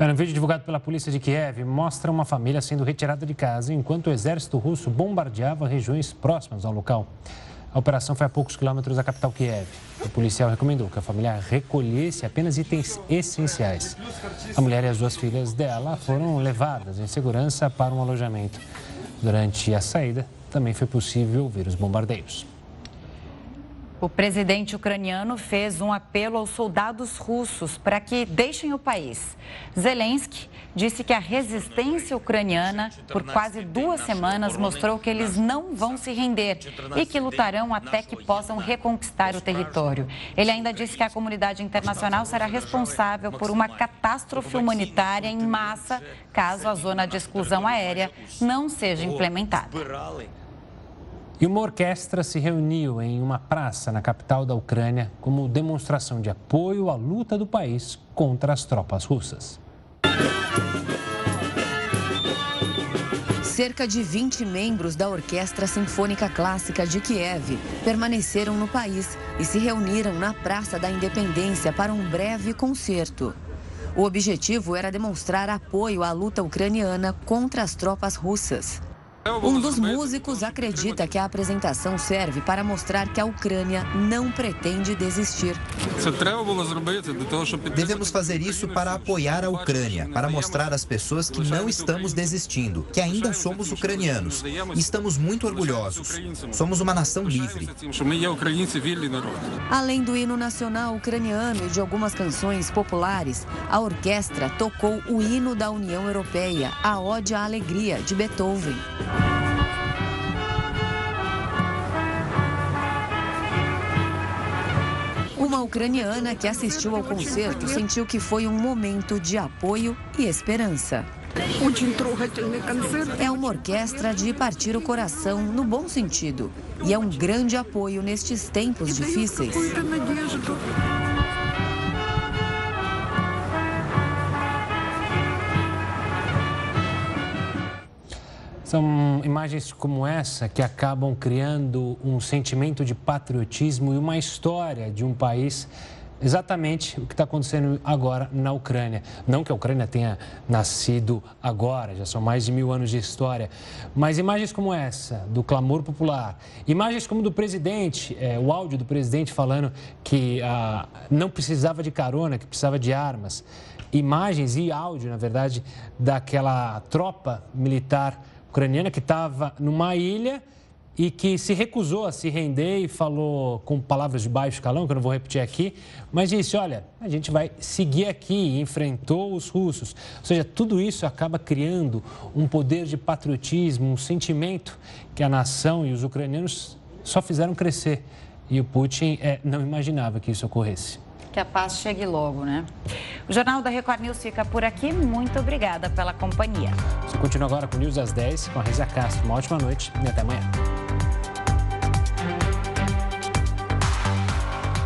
Um vídeo divulgado pela polícia de Kiev mostra uma família sendo retirada de casa enquanto o exército russo bombardeava regiões próximas ao local. A operação foi a poucos quilômetros da capital Kiev. O policial recomendou que a família recolhesse apenas itens essenciais. A mulher e as duas filhas dela foram levadas em segurança para um alojamento. Durante a saída, também foi possível ouvir os bombardeios. O presidente ucraniano fez um apelo aos soldados russos para que deixem o país. Zelensky disse que a resistência ucraniana, por quase duas semanas, mostrou que eles não vão se render e que lutarão até que possam reconquistar o território. Ele ainda disse que a comunidade internacional será responsável por uma catástrofe humanitária em massa caso a zona de exclusão aérea não seja implementada. E uma orquestra se reuniu em uma praça na capital da Ucrânia como demonstração de apoio à luta do país contra as tropas russas. Cerca de 20 membros da Orquestra Sinfônica Clássica de Kiev permaneceram no país e se reuniram na Praça da Independência para um breve concerto. O objetivo era demonstrar apoio à luta ucraniana contra as tropas russas. Um dos músicos acredita que a apresentação serve para mostrar que a Ucrânia não pretende desistir. Devemos fazer isso para apoiar a Ucrânia, para mostrar às pessoas que não estamos desistindo, que ainda somos ucranianos. e estamos muito orgulhosos. Somos uma nação livre. Além do hino nacional ucraniano e de algumas canções populares, a orquestra tocou o hino da União Europeia, a Ode à Alegria, de Beethoven. Uma ucraniana que assistiu ao concerto sentiu que foi um momento de apoio e esperança. É uma orquestra de partir o coração no bom sentido e é um grande apoio nestes tempos difíceis. São imagens como essa que acabam criando um sentimento de patriotismo e uma história de um país exatamente o que está acontecendo agora na Ucrânia. Não que a Ucrânia tenha nascido agora, já são mais de mil anos de história, mas imagens como essa, do clamor popular, imagens como do presidente, é, o áudio do presidente falando que ah, não precisava de carona, que precisava de armas, imagens e áudio, na verdade, daquela tropa militar ucraniana que estava numa ilha e que se recusou a se render e falou com palavras de baixo calão, que eu não vou repetir aqui, mas disse: olha, a gente vai seguir aqui, e enfrentou os russos. Ou seja, tudo isso acaba criando um poder de patriotismo, um sentimento que a nação e os ucranianos só fizeram crescer. E o Putin é, não imaginava que isso ocorresse que a paz chegue logo, né? O Jornal da Record News fica por aqui. Muito obrigada pela companhia. Você continua agora com o News às 10 com a Reza Castro. Uma ótima noite e até amanhã.